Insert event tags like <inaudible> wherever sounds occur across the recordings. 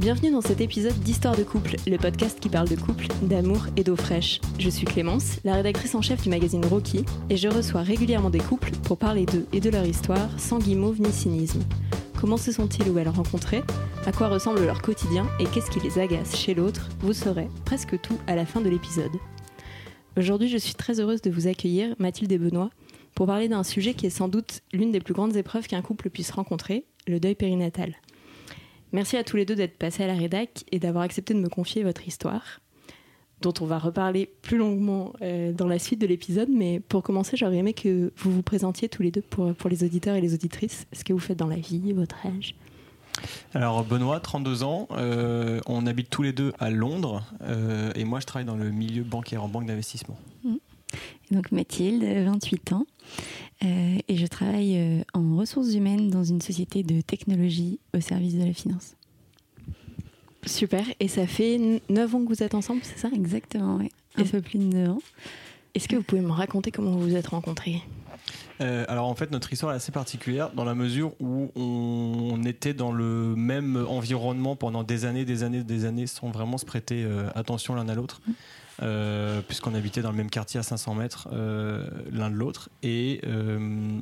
Bienvenue dans cet épisode d'Histoire de couple, le podcast qui parle de couple, d'amour et d'eau fraîche. Je suis Clémence, la rédactrice en chef du magazine Rocky, et je reçois régulièrement des couples pour parler d'eux et de leur histoire sans guimauve ni cynisme. Comment se sont-ils ou elles rencontrés À quoi ressemble leur quotidien Et qu'est-ce qui les agace chez l'autre? Vous saurez presque tout à la fin de l'épisode. Aujourd'hui, je suis très heureuse de vous accueillir, Mathilde et Benoît, pour parler d'un sujet qui est sans doute l'une des plus grandes épreuves qu'un couple puisse rencontrer, le deuil périnatal. Merci à tous les deux d'être passés à la rédac et d'avoir accepté de me confier votre histoire, dont on va reparler plus longuement euh, dans la suite de l'épisode. Mais pour commencer, j'aurais aimé que vous vous présentiez tous les deux pour, pour les auditeurs et les auditrices, ce que vous faites dans la vie, votre âge. Alors Benoît, 32 ans, euh, on habite tous les deux à Londres euh, et moi je travaille dans le milieu bancaire en banque d'investissement. Donc Mathilde, 28 ans, euh, et je travaille euh, en ressources humaines dans une société de technologie au service de la finance. Super. Et ça fait 9 ans que vous êtes ensemble, c'est ça? Exactement, oui. Un peu plus de 9 ans. Est-ce que vous pouvez me raconter comment vous vous êtes rencontrés? Euh, alors en fait notre histoire est assez particulière dans la mesure où on était dans le même environnement pendant des années, des années, des années sans vraiment se prêter euh, attention l'un à l'autre. Euh, puisqu'on habitait dans le même quartier à 500 mètres euh, l'un de l'autre et euh,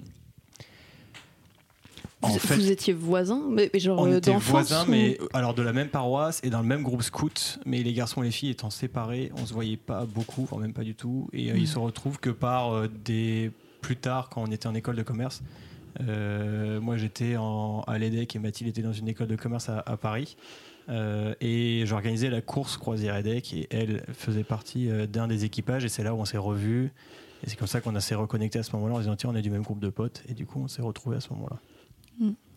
en vous, fait, vous étiez voisins mais, mais genre On était voisins, ou- mais alors de la même paroisse et dans le même groupe scout, mais les garçons et les filles étant séparés, on se voyait pas beaucoup, voire même pas du tout. Et euh, Mm. ils se retrouvent que par des plus tard, quand on était en école de commerce. Euh, moi, j'étais à l'EDEC et Mathilde était dans une école de commerce à, à Paris. Euh, et j'organisais la course croisière EDEC et elle faisait partie euh, d'un des équipages et c'est là où on s'est revus. Et c'est comme ça qu'on s'est reconnecté à ce moment-là en disant tiens, on est du même groupe de potes et du coup on s'est retrouvés à ce moment-là.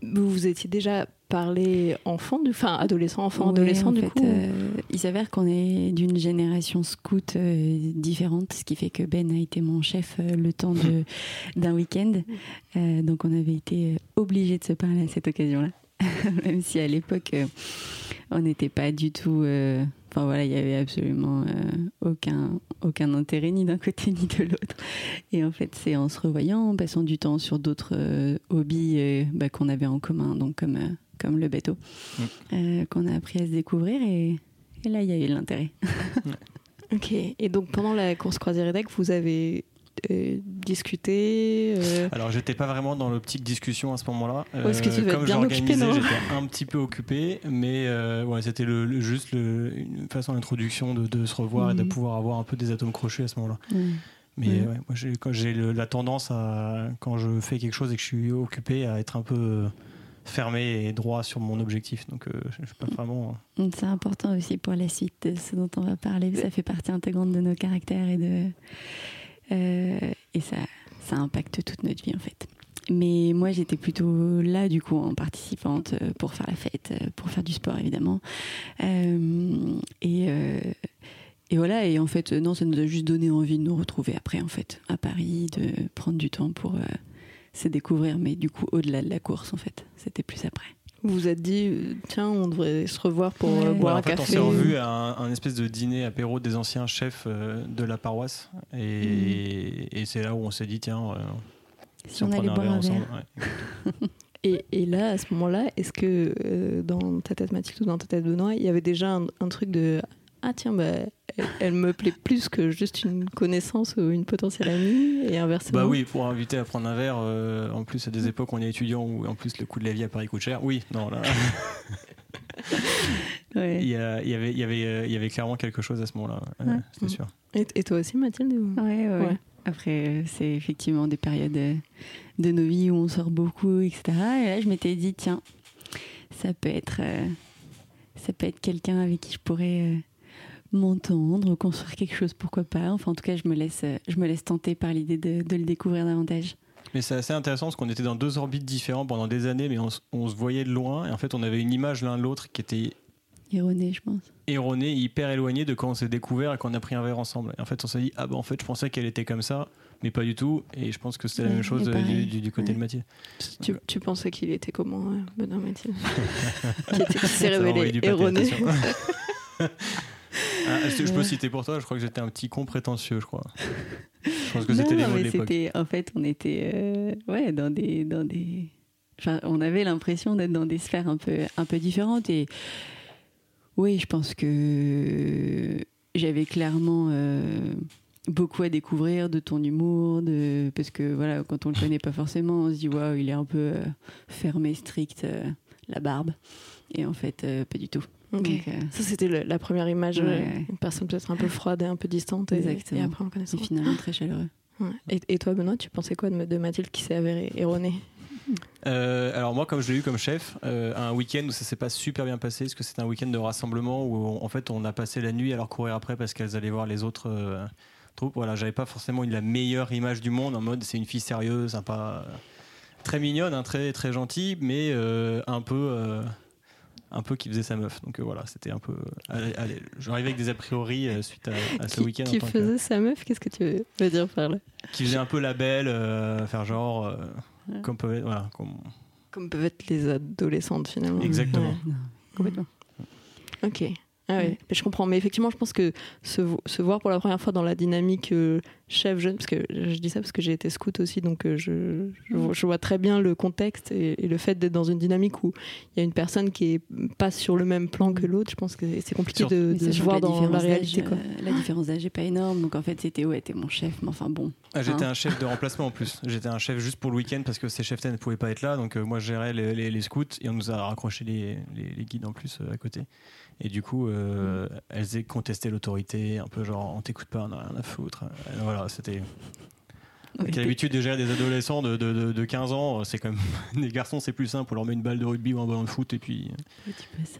Vous vous étiez déjà parlé enfant, du- enfin adolescent, enfant, Ouais, adolescent en du fait, coup euh, il s'avère qu'on est d'une génération scout euh, différente, ce qui fait que Ben a été mon chef euh, le temps de- <laughs> d'un week-end. Euh, donc on avait été obligés de se parler à cette occasion-là. <laughs> Même si à l'époque, euh, on n'était pas du tout... euh, Enfin voilà, il y avait absolument euh, aucun, aucun intérêt ni d'un côté <laughs> ni de l'autre. Et en fait, c'est en se revoyant, en passant du temps sur d'autres euh, hobbies bah, qu'on avait en commun, donc comme, comme le bateau, Mm. qu'on a appris à se découvrir. Et, et là, il y a eu l'intérêt. <laughs> Ok. Et donc pendant la course croisière EDEC, vous avez euh, discuté euh, Alors j'étais pas vraiment dans l'optique discussion à ce moment-là. Euh, Ouais, que tu devais comme être bien occupé, j'organisais, non j'étais un petit peu occupé, mais euh, ouais, c'était le, le- juste le- une façon d'introduction de, de se revoir et de Mhm. pouvoir avoir un peu des atomes crochus à ce moment-là. Mm. Mais Ouais. ouais, moi j'ai, quand j'ai le- la tendance à quand je fais quelque chose et que je suis occupé à être un peu euh, fermé et droit sur mon objectif. Donc euh, je, pas vraiment. C'est important aussi pour la suite de ce dont on va parler. Ça fait partie intégrante de nos caractères et de euh, et ça ça impacte toute notre vie en fait. Mais moi j'étais plutôt là du coup en participante euh, pour faire la fête, euh, pour faire du sport évidemment. Euh, et euh, voilà, et en fait, euh, non, ça nous a juste donné envie de nous retrouver après, en fait, à Paris, de prendre du temps pour euh, se découvrir, mais du coup, au-delà de la course, en fait. C'était plus après. Vous vous êtes dit, tiens, on devrait se revoir pour Ouais. euh, Ouais, boire Ouais, un fait, on café. s'est revu à un, un espèce de dîner apéro des anciens chefs euh, de la paroisse. Et, et c'est là où on s'est dit, tiens, euh, Si, on allait prenait un boire verre un ensemble. verre. ouais. <laughs> <laughs> Et, et là, à ce moment-là, est-ce que euh, dans ta tête Mathilde ou dans ta tête Benoît, il y avait déjà un, un truc de ah tiens, bah, elle, elle me plaît plus que juste une connaissance ou une potentielle amie et inversement. Bah oui, pour inviter à prendre un verre, euh, en plus à des époques où on est étudiant où en plus le coût de la vie à Paris coûte cher. Oui, non, là, <laughs> il y, a- il y avait, il y, avait, il y avait clairement quelque chose à ce moment-là, ouais, Mm. sûr. Et, et toi aussi, Mathilde ou- Ouais, ouais. Après, euh, c'est effectivement des périodes euh, de nos vies où on sort beaucoup, etc. Et là, je m'étais dit, tiens, ça peut être, euh, ça peut être quelqu'un avec qui je pourrais euh, m'entendre, construire quelque chose, pourquoi pas. Enfin, en tout cas, je me laisse, euh, je me laisse tenter par l'idée de, de le découvrir davantage. Mais c'est assez intéressant parce qu'on était dans deux orbites différentes pendant des années, mais on, se voyait de loin. Et en fait, on avait une image l'un de l'autre qui était Erroné, je pense. erronée, hyper éloignée de quand on s'est découvert et qu'on a pris un verre ensemble. Et en fait, on s'est dit, ah bah en fait, je pensais qu'elle était comme ça, mais pas du tout. Et je pense que c'était la même chose du, du- du côté Ouais. de Mathilde. Tu, tu pensais qu'il était comment, euh, Benoît Mathilde <laughs> Qui, était- qui s'est révélé erroné. <laughs> Ah, je, peux citer pour toi, je crois que j'étais un petit con prétentieux, je crois. Je pense que <laughs> c'était les mots de l'époque. En fait, on était euh, ouais, dans des. Dans des... Enfin, on avait l'impression d'être dans des sphères un peu, un peu différentes. Et oui, je pense que j'avais clairement euh, beaucoup à découvrir de ton humour. De... Parce que voilà, quand on le connaît pas forcément, on se dit waouh, il est un peu euh, fermé, strict, euh, la barbe. Et en fait, euh, pas du tout. Donc, euh, Ça, c'était la première image, Ouais, euh, ouais. une personne peut-être un peu froide et un peu distante. Et, Exactement. et après, on connaît c'est finalement très chaleureux. Et, et toi, Benoît, tu pensais quoi de, de Mathilde qui s'est avérée erronée? Euh, alors moi, comme je l'ai eu comme chef, euh, un week-end où ça s'est pas super bien passé, parce que c'était un week-end de rassemblement où on- en fait on a passé la nuit à leur courir après parce qu'elles allaient voir les autres euh, troupes. Voilà, j'avais pas forcément eu la meilleure image du monde en mode c'est une fille sérieuse, sympa, très mignonne, hein, très très gentille, mais euh, un peu euh, un peu qui faisait sa meuf. Donc euh, voilà, c'était un peu. allez, allez, J'arrivais avec des a priori euh, suite à, à ce Qui, week-end. en qui que- faisait sa meuf Qu'est-ce que tu veux dire par là? Qui faisait un peu la belle, euh, faire genre, euh, Ouais. comme peut être- voilà, comme- Comme peuvent être les adolescentes finalement. Exactement. Ouais. Complètement. Ok. Ah ouais. Ouais. Mais je comprends. Mais effectivement, je pense que se, vo- se voir pour la première fois dans la dynamique euh, chef-jeune, parce que je dis ça parce que j'ai été scout aussi, donc euh, je, je, vois- je vois très bien le contexte et, et le fait d'être dans une dynamique où il y a une personne qui est pas sur le même plan que l'autre. Je pense que c'est compliqué de, se voir que dans la réalité. Quoi. euh, la différence d'âge n'est pas énorme, donc en fait c'était ouais, t'es mon chef, mais enfin bon. Ah, J'étais Hein un chef de remplacement en plus. J'étais un chef juste pour le week-end parce que ces chefs ne pouvaient pas être là. Donc euh, moi je gérais les, les- les scouts et on nous a raccroché les, les- les guides en plus euh, à côté. Et du coup, euh, elles aient contesté l'autorité, un peu genre on t'écoute pas, on a rien à foutre. Voilà, c'était. L'habitude de gérer des adolescents de, de, de- de 15 ans, c'est quand même. <laughs> Les garçons, c'est plus simple, on leur met une balle de rugby ou un ballon de foot et puis. tu peux ça.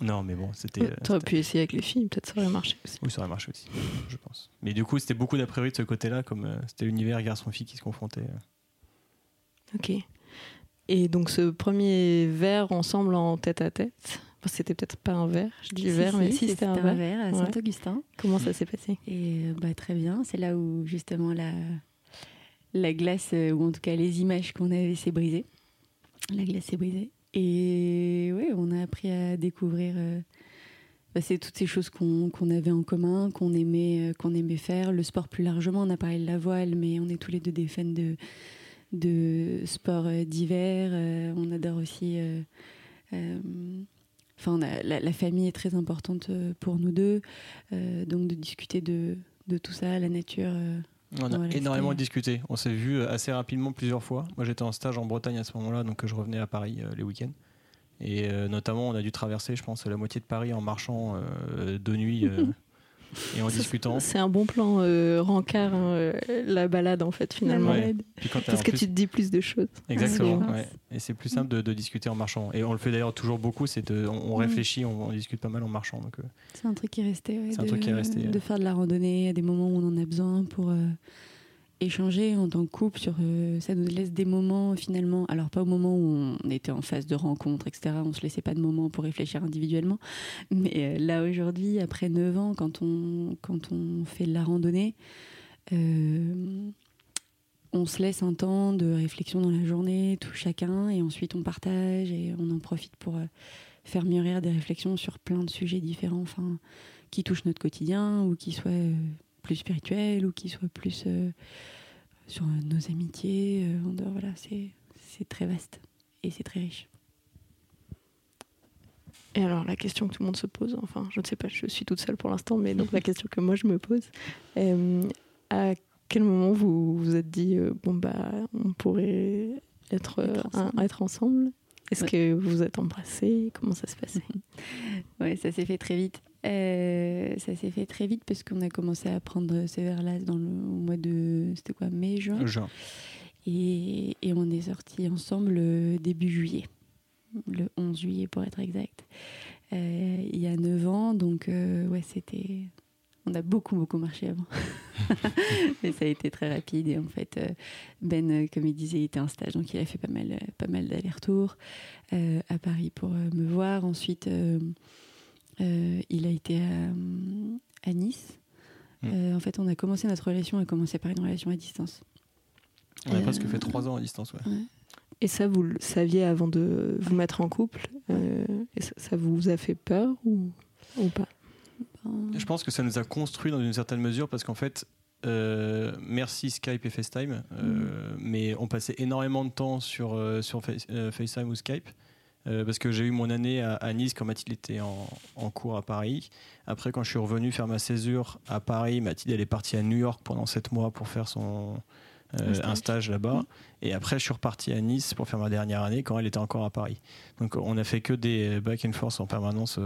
Non, mais bon, c'était. euh, T'aurais pu essayer avec les filles, peut-être ça aurait marché aussi. Oui, ça aurait marché aussi, je pense. Mais du coup, c'était beaucoup d'a priori de ce côté-là, comme euh, c'était l'univers garçon-fille qui se confrontait. euh. Ok. Et donc ce premier verre ensemble en tête à tête, c'était peut-être pas un verre, je dis verre, mais si c'était un verre. à Ouais. Saint-Augustin. Comment ça s'est passé? Et euh, bah, très bien, c'est là où justement la, la glace, euh, ou en tout cas les images qu'on avait s'est brisée. La glace s'est brisée. Et oui, on a appris à découvrir euh, bah, c'est toutes ces choses qu'on qu'on avait en commun, qu'on aimait, euh, qu'on aimait faire. Le sport plus largement, on a parlé de la voile, mais on est tous les deux des fans de, de sport euh, d'hiver. Euh, on adore aussi. Enfin, a- la, la famille est très importante euh, pour nous deux, Euh, donc de discuter de, de tout ça, la nature. euh, On a Voilà, énormément discuté. On s'est vu assez rapidement plusieurs fois. Moi, j'étais en stage en Bretagne à ce moment-là, donc je revenais à Paris euh, les week-ends. Et euh, notamment, on a dû traverser, je pense, la moitié de Paris en marchant euh, de nuit <laughs> et en Ça, discutant. C'est un bon plan euh, rencard, hein, euh, la balade en fait finalement. Ouais. Parce que plus- tu te dis plus de choses. Exactement. Ouais. Et c'est plus simple de, de discuter en marchant. Et on le fait d'ailleurs toujours beaucoup. C'est de- on, on réfléchit, on, on discute pas mal en marchant. Donc, euh, C'est un truc qui est resté. ouais, C'est un de, truc qui est resté. De faire de la randonnée à des moments où on en a besoin pour euh, échanger en tant que couple. Sur, euh, ça nous laisse des moments finalement. Alors, pas au moment où on était en phase de rencontre, etc. On se laissait pas de moments pour réfléchir individuellement. Mais euh, là, aujourd'hui, après 9 ans, quand on, quand on fait de la randonnée, euh, on se laisse un temps de réflexion dans la journée, tout chacun, et ensuite on partage et on en profite pour faire mûrir des réflexions sur plein de sujets différents, enfin, qui touchent notre quotidien ou qui soient plus spirituels ou qui soient plus euh, sur nos amitiés. euh, en dehors, voilà, c'est très vaste et c'est très riche. Et alors la question que tout le monde se pose, enfin je ne sais pas, je suis toute seule pour l'instant, mais donc la <laughs> question que moi je me pose, euh, à quel moment vous vous êtes dit euh, bon bah on pourrait être, euh, Être un- ensemble. être ensemble? Est-ce Ouais. que vous vous êtes embrassés? Comment ça se passait <laughs> Ouais, ça s'est fait très vite. Euh, ça s'est fait très vite parce qu'on a commencé à prendre ces verres-là dans le au mois de c'était quoi mai juin et, et on est sortis ensemble le début juillet, le 11 juillet pour être exact. Euh, il y a 9 ans, donc euh, ouais, c'était on a beaucoup, beaucoup marché avant. <laughs> Mais ça a été très rapide. Et en fait, euh, Ben, euh, comme il disait, il était en stage, donc il a fait pas mal, pas mal d'allers-retours à Paris pour me voir. Ensuite, il a été à, Nice. Mm. en fait, on a commencé notre relation, a commencé par une relation à distance. On a presque fait trois ans à distance, ouais. Et ça, vous le saviez avant de vous mettre en couple et ça, vous a fait peur ou, ou pas? Je pense que ça nous a construit dans une certaine mesure parce qu'en fait, euh, merci Skype et FaceTime, euh, mm. mais on passait énormément de temps sur, euh, sur FaceTime ou Skype. Parce que j'ai eu mon année à, Nice quand Mathilde était en, en, cours à Paris. Après, quand je suis revenu faire ma césure à Paris, Mathilde elle est partie à New York pendant 7 mois pour faire son, un stage, là-bas. Mm. Et après, je suis reparti à Nice pour faire ma dernière année quand elle était encore à Paris. Donc, on a fait que des back and forth en permanence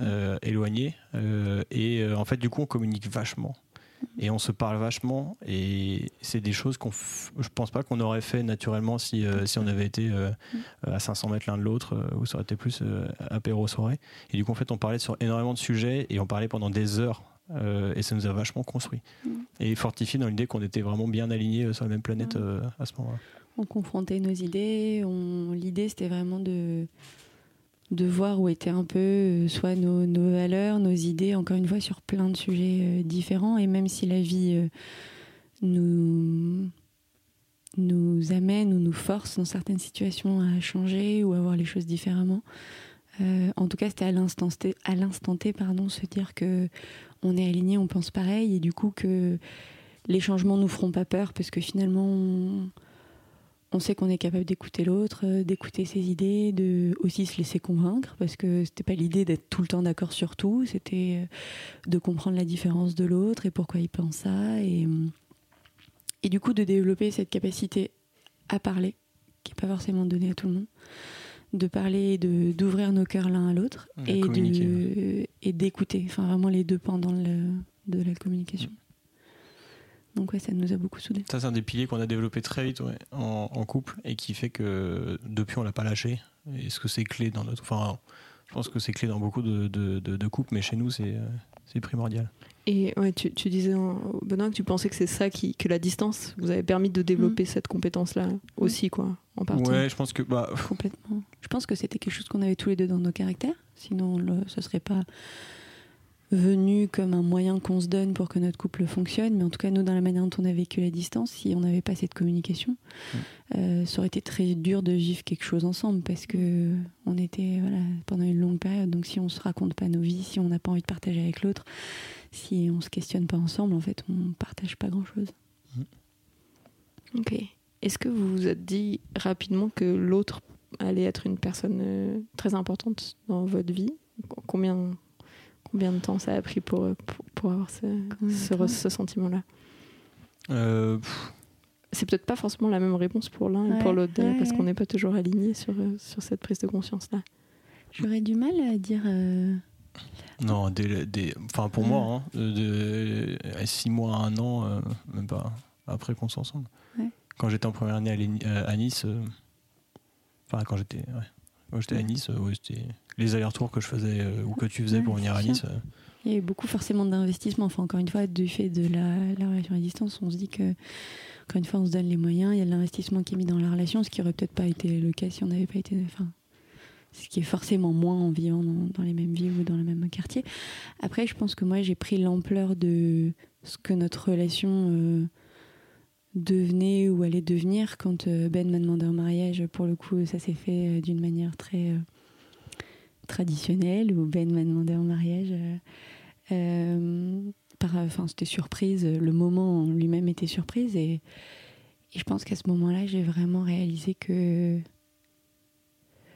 euh, éloignés. Euh, et euh, en fait, du coup, on communique vachement. Et on se parle vachement. Et c'est des choses qu'on, je pense pas qu'on aurait fait naturellement si, si on avait été à 500 mètres l'un de l'autre, où ça aurait été plus apéro soirée. Et du coup, en fait, on parlait sur énormément de sujets et on parlait pendant des heures. et ça nous a vachement construit et fortifié dans l'idée qu'on était vraiment bien alignés sur la même planète à ce moment-là. On confrontait nos idées. L'idée, c'était vraiment de de voir où étaient un peu euh, soit nos, valeurs, nos idées, encore une fois sur plein de sujets euh, différents. Et même si la vie euh, nous, nous amène ou nous force dans certaines situations à changer ou à voir les choses différemment, en tout cas c'était à l'instant T, à l'instant T pardon, se dire que on est aligné, on pense pareil et du coup que les changements nous feront pas peur parce que finalement sait qu'on est capable d'écouter l'autre, euh, d'écouter ses idées, de aussi se laisser convaincre, parce que c'était pas l'idée d'être tout le temps d'accord sur tout, c'était euh, de comprendre la différence de l'autre et pourquoi il pense ça, et, euh, et du coup de développer cette capacité à parler, qui n'est pas forcément donnée à tout le monde, de parler, de d'ouvrir nos cœurs l'un à l'autre et d'écouter, enfin vraiment les deux pendant le, de la communication. Donc ouais, ça nous a beaucoup soudés. Ça, c'est un des piliers qu'on a développé très vite en, couple et qui fait que depuis, on l'a pas lâché. Est-ce que c'est clé dans notre... Enfin, je pense que c'est clé dans beaucoup de, de, couples, mais chez nous, c'est, c'est primordial. Et ouais, tu, tu disais, Benoît, que tu pensais que c'est ça qui, que la distance vous avait permis de développer mm. cette compétence-là aussi, quoi, en partie. Ouais, je pense que. Bah... Complètement. Je pense que c'était quelque chose qu'on avait tous les deux dans nos caractères. Sinon, le, ce serait pas venu comme un moyen qu'on se donne pour que notre couple fonctionne, mais en tout cas, nous, dans la manière dont on a vécu la distance, si on n'avait pas cette communication, mm. euh, ça aurait été très dur de vivre quelque chose ensemble parce que on était voilà, pendant une longue période. Donc, si on se raconte pas nos vies, si on n'a pas envie de partager avec l'autre, si on se questionne pas ensemble, en fait, on partage pas grand chose. Mm. Ok. Est-ce que vous vous êtes dit rapidement que l'autre allait être une personne euh, très importante dans votre vie? Combien Combien de temps ça a pris pour, pour, avoir ce, ce, sentiment-là euh, C'est peut-être pas forcément la même réponse pour l'un et pour l'autre, parce qu'on n'est pas toujours aligné sur, euh, sur cette prise de conscience-là. J'aurais du mal à dire. Euh, non, des, des, enfin pour moi, hein, de, six mois à un an, même pas après qu'on soit ensemble. Quand j'étais en première année à, Nice, enfin quand j'étais quand j'étais à Nice, c'était les allers-retours que je faisais euh, ou que tu faisais pour venir à Nice. Euh. Il y a eu beaucoup forcément d'investissement. Enfin, encore une fois, du fait de la, relation à distance, on se dit que, encore une fois, on se donne les moyens. Il y a de l'investissement qui est mis dans la relation, ce qui aurait peut-être pas été le cas si on n'avait pas été. Enfin, ce qui est forcément moins en vivant dans, les mêmes villes ou dans le même quartier. Après, je pense que moi, j'ai pris l'ampleur de ce que notre relation euh, devenait ou allait devenir quand Ben m'a demandé un mariage. Pour le coup, ça s'est fait d'une manière très traditionnelle où Ben m'a demandé en mariage. Euh, euh, par, enfin, c'était surprise. Le moment lui-même était surprise et, je pense qu'à ce moment-là, j'ai vraiment réalisé que.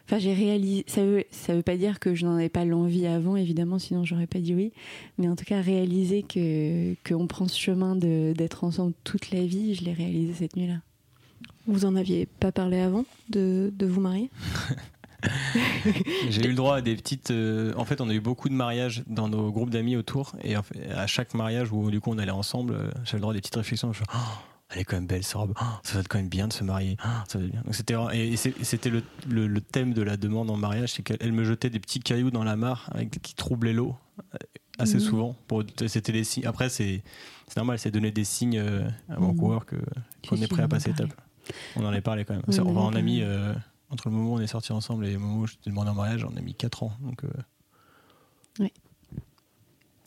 Enfin, j'ai réalisé. Ça veut, ça veut pas dire que je n'en avais pas l'envie avant, évidemment, sinon j'aurais pas dit oui. Mais en tout cas, réaliser que qu'on prend ce chemin d'être ensemble toute la vie, je l'ai réalisé cette nuit-là. Vous en aviez pas parlé avant de, de vous marier? <laughs> <laughs> J'ai eu le droit à des petites. Euh, en fait, on a eu beaucoup de mariages dans nos groupes d'amis autour. Et à chaque mariage où du coup on allait ensemble, euh, j'avais le droit à des petites réflexions. Je oh, elle est quand même belle, cette robe. Oh, ça va être quand même bien de se marier. Oh, ça va bien. c'était et c'était le, le, thème de la demande en mariage, c'est qu'elle me jetait des petits cailloux dans la mare avec, qui troublaient l'eau assez Mhm. souvent. Pour, c'était signes. Après, c'est, c'est normal, c'est donner des signes euh, à Vancouver que, qu'on est prêt à on passer étape. On en est parlé quand même. Oui, Ça, on en a on mis, euh, entre le moment où on est sortis ensemble et le moment où je t'ai demandé en mariage, on a mis 4 ans. Donc, euh, Ouais.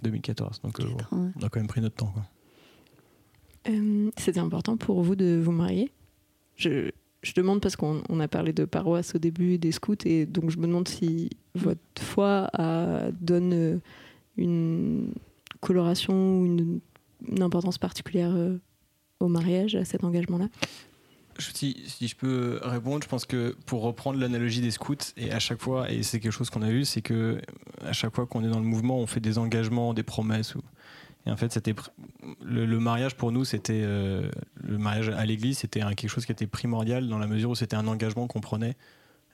2014. Donc, euh, Quatre bon, ans, ouais. on a quand même pris notre temps. Quoi. Euh, C'était important pour vous de vous marier? Je, je demande parce qu'on on a parlé de paroisse au début et des scouts, et donc je me demande si votre foi a- donne une coloration ou une, une importance particulière au mariage, à cet engagement-là? Si, si je peux répondre, je pense que pour reprendre l'analogie des scouts, et à chaque fois, et c'est quelque chose qu'on a vu, c'est que à chaque fois qu'on est dans le mouvement, on fait des engagements, des promesses. Ou... Et en fait, c'était le, le mariage pour nous, c'était euh, le mariage à l'église, c'était quelque chose qui était primordial dans la mesure où c'était un engagement qu'on prenait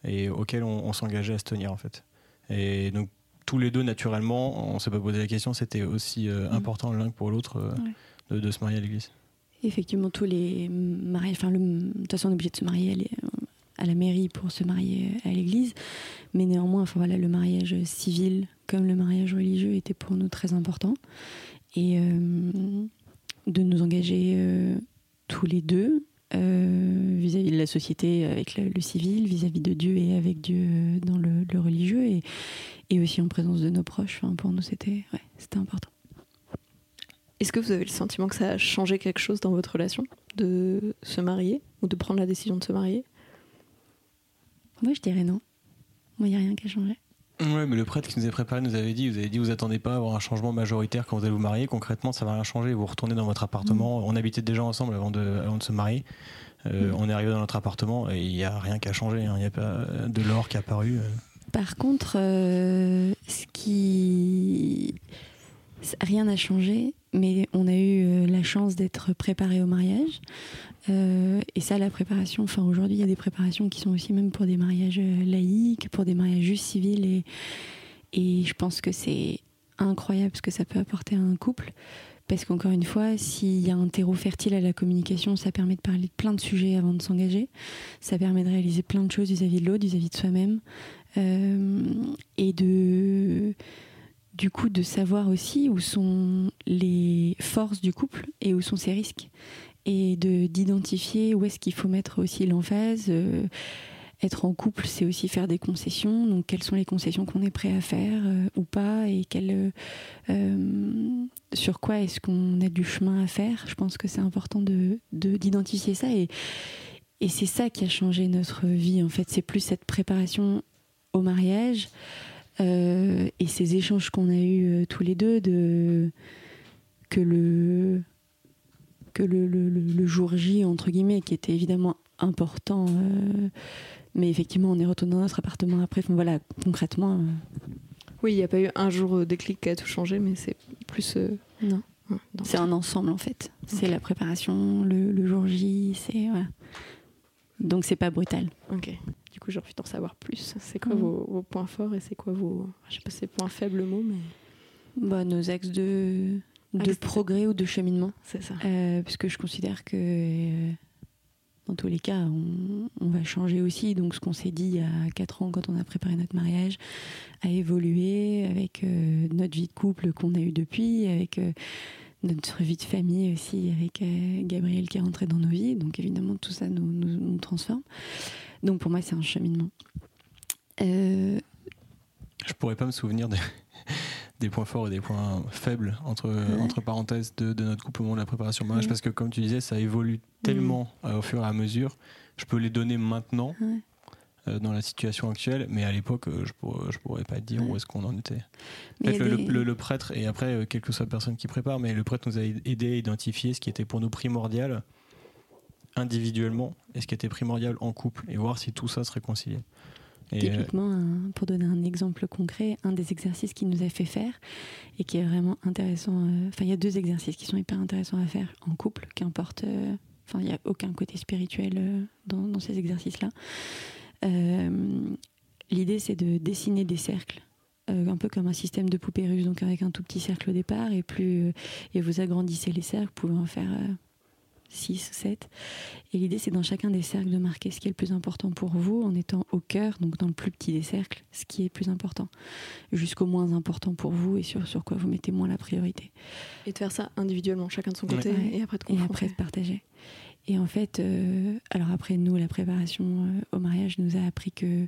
et auquel on, on s'engageait à se tenir en fait. Et donc tous les deux, naturellement, on s'est pas posé la question, c'était aussi euh, Mhm. important l'un que pour l'autre euh, Ouais. de, de se marier à l'église. Effectivement, tous les mariages, enfin, de toute façon, on est obligé de se marier à, la mairie pour se marier à l'église, mais néanmoins, le mariage civil comme le mariage religieux était pour nous très important. Et euh, de nous engager euh, tous les deux euh, vis-à-vis de la société avec le, civil, vis-à-vis de Dieu et avec Dieu dans le, religieux, et, aussi en présence de nos proches. Pour nous, c'était important. Est-ce que vous avez le sentiment que ça a changé quelque chose dans votre relation de se marier ou de prendre la décision de se marier? Moi, je dirais non. Moi, il n'y a rien qui a changé. Ouais, mais le prêtre qui nous a préparé nous avait dit, vous avez dit, vous attendez pas à avoir un changement majoritaire quand vous allez vous marier. Concrètement, ça va rien changer. Vous retournez dans votre appartement. On habitait déjà ensemble avant de, avant de se marier. Euh, Mm. On est arrivé dans notre appartement et il n'y a rien qui a changé. hein. Il n'y a pas de l'or qui est apparu. euh. Par contre, euh, ce qui. Rien n'a changé, mais on a eu euh, la chance d'être préparé au mariage. Euh, et ça, la préparation, enfin aujourd'hui, il y a des préparations qui sont aussi même pour des mariages euh, laïques, pour des mariages juste civils. Et, et je pense que c'est incroyable ce que ça peut apporter à un couple. Parce qu'encore une fois, s'il y a un terreau fertile à la communication, ça permet de parler de plein de sujets avant de s'engager. Ça permet de réaliser plein de choses vis-à-vis de l'autre, vis-à-vis de soi-même. Et de du coup de savoir aussi où sont les forces du couple et où sont ses risques. Et de d'identifier où est-ce qu'il faut mettre aussi l'emphase euh, être en couple c'est aussi faire des concessions. Donc quelles sont les concessions qu'on est prêt à faire euh, ou pas et euh, sur quoi est-ce qu'on a du chemin à faire. Je pense que c'est important de de- d'identifier ça. Et et c'est ça qui a changé notre vie en fait. C'est plus cette préparation au mariage et ces échanges qu'on a eus euh, tous les deux de que le que le, le- jour J entre guillemets qui était évidemment important euh, mais effectivement on est retourné dans notre appartement après. Enfin, voilà concrètement euh, Oui, il n'y a pas eu un jour euh, déclic qui a tout changé, mais c'est plus. euh, non. c'est un ensemble en fait. C'est la préparation le, le jour J c'est voilà. Donc c'est pas brutal. Ok. Coup, j'ai envie d'en savoir plus. C'est quoi Mhm. vos, vos points forts et c'est quoi vos. Je sais pas c'est points faibles le mot, mais. bah, nos axes de de Axes. progrès ou de cheminement C'est ça. Euh, puisque je considère que euh, dans tous les cas, on, on va changer aussi. Donc, ce qu'on s'est dit il y a 4 ans quand on a préparé notre mariage a évolué avec euh, notre vie de couple qu'on a eue depuis, avec euh, notre vie de famille aussi, avec Gabriel qui est rentré dans nos vies. Donc, évidemment, tout ça nous, nous- nous transforme. Donc, pour moi, c'est un cheminement. Euh, Je pourrais pas me souvenir de- <laughs> des points forts et des points faibles entre, Ouais. entre parenthèses de, de notre couple au moment de la préparation mariage Ouais. parce que comme tu disais ça évolue tellement euh, au fur et à mesure je peux les donner maintenant euh, dans la situation actuelle mais à l'époque euh, je pourrais, je pourrais pas te dire où est-ce qu'on en était Peut-être le, des- le- le- le prêtre et après quelle que soit la personne qui prépare mais le prêtre nous a aidé à identifier ce qui était pour nous primordial individuellement et ce qui était primordial en couple et voir si tout ça se réconciliait et, euh, Typiquement, un- pour donner un exemple concret, un des exercices qu'il nous a fait faire et qui est vraiment intéressant. euh, Enfin, il y a deux exercices qui sont hyper intéressants à faire en couple, qu'importe. euh, Enfin, il n'y a aucun côté spirituel dans, ces exercices-là. L'idée, c'est de dessiner des cercles. un peu comme un système de poupée russe, donc avec un tout petit cercle au départ, et plus et vous agrandissez les cercles, vous pouvez en faire 6, 7. Et l'idée, c'est dans chacun des cercles de marquer ce qui est le plus important pour vous, en étant au cœur, donc dans le plus petit des cercles, ce qui est le plus important, jusqu'au moins important pour vous et sur, sur quoi vous mettez moins la priorité. Et de faire ça individuellement, chacun de son côté, et après de Et après de partager. Et en fait, euh, alors après, nous, la préparation euh, au mariage nous a appris que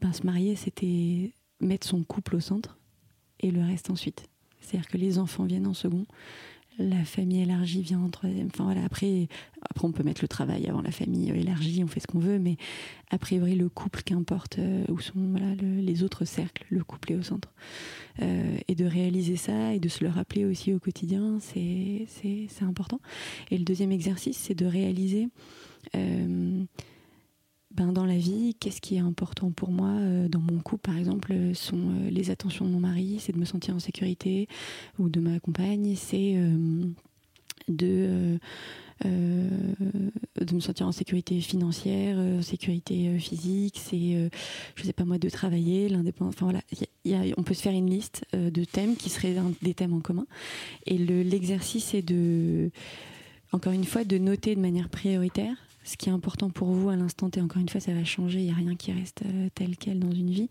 ben, se marier, c'était mettre son couple au centre et le reste ensuite. C'est-à-dire que les enfants viennent en second, la famille élargie vient en troisième. Enfin voilà, après, après on peut mettre le travail avant la famille élargie, on fait ce qu'on veut, mais a priori le couple, qu'importe euh, où sont voilà, les autres cercles, le couple est au centre. Euh, et de réaliser ça et de se le rappeler aussi au quotidien, c'est important. Et le deuxième exercice, c'est de réaliser euh, ben, dans la vie, qu'est-ce qui est important pour moi euh, dans mon couple, par exemple, euh, sont euh, les attentions de mon mari, c'est de me sentir en sécurité, ou de ma compagne, c'est de, me sentir en sécurité financière, en sécurité physique, c'est, je sais pas moi, de travailler, l'indépendance. Enfin voilà, on peut se faire une liste de thèmes qui seraient des thèmes en commun. Et l'exercice est de, encore une fois, de noter de manière prioritaire ce qui est important pour vous à l'instant T. Encore une fois, ça va changer. Il n'y a rien qui reste euh, tel quel dans une vie.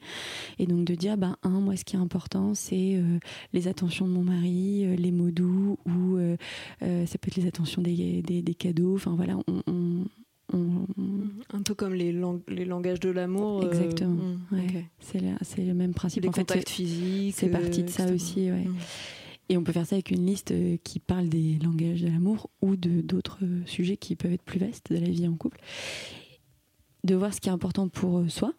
Et donc de dire, ben, un, moi, ce qui est important, c'est euh, les attentions de mon mari, euh, les mots doux, ou ça peut être les attentions des, des, cadeaux. Enfin voilà, on, un peu comme les, les langages de l'amour. Exactement. Mm, c'est le même principe. Les en contacts fait, physiques. C'est partie de ça aussi. Ouais. Mm. Et on peut faire ça avec une liste euh, qui parle des langages de l'amour ou de d'autres euh, sujets qui peuvent être plus vastes de la vie en couple. De voir ce qui est important pour euh, soi,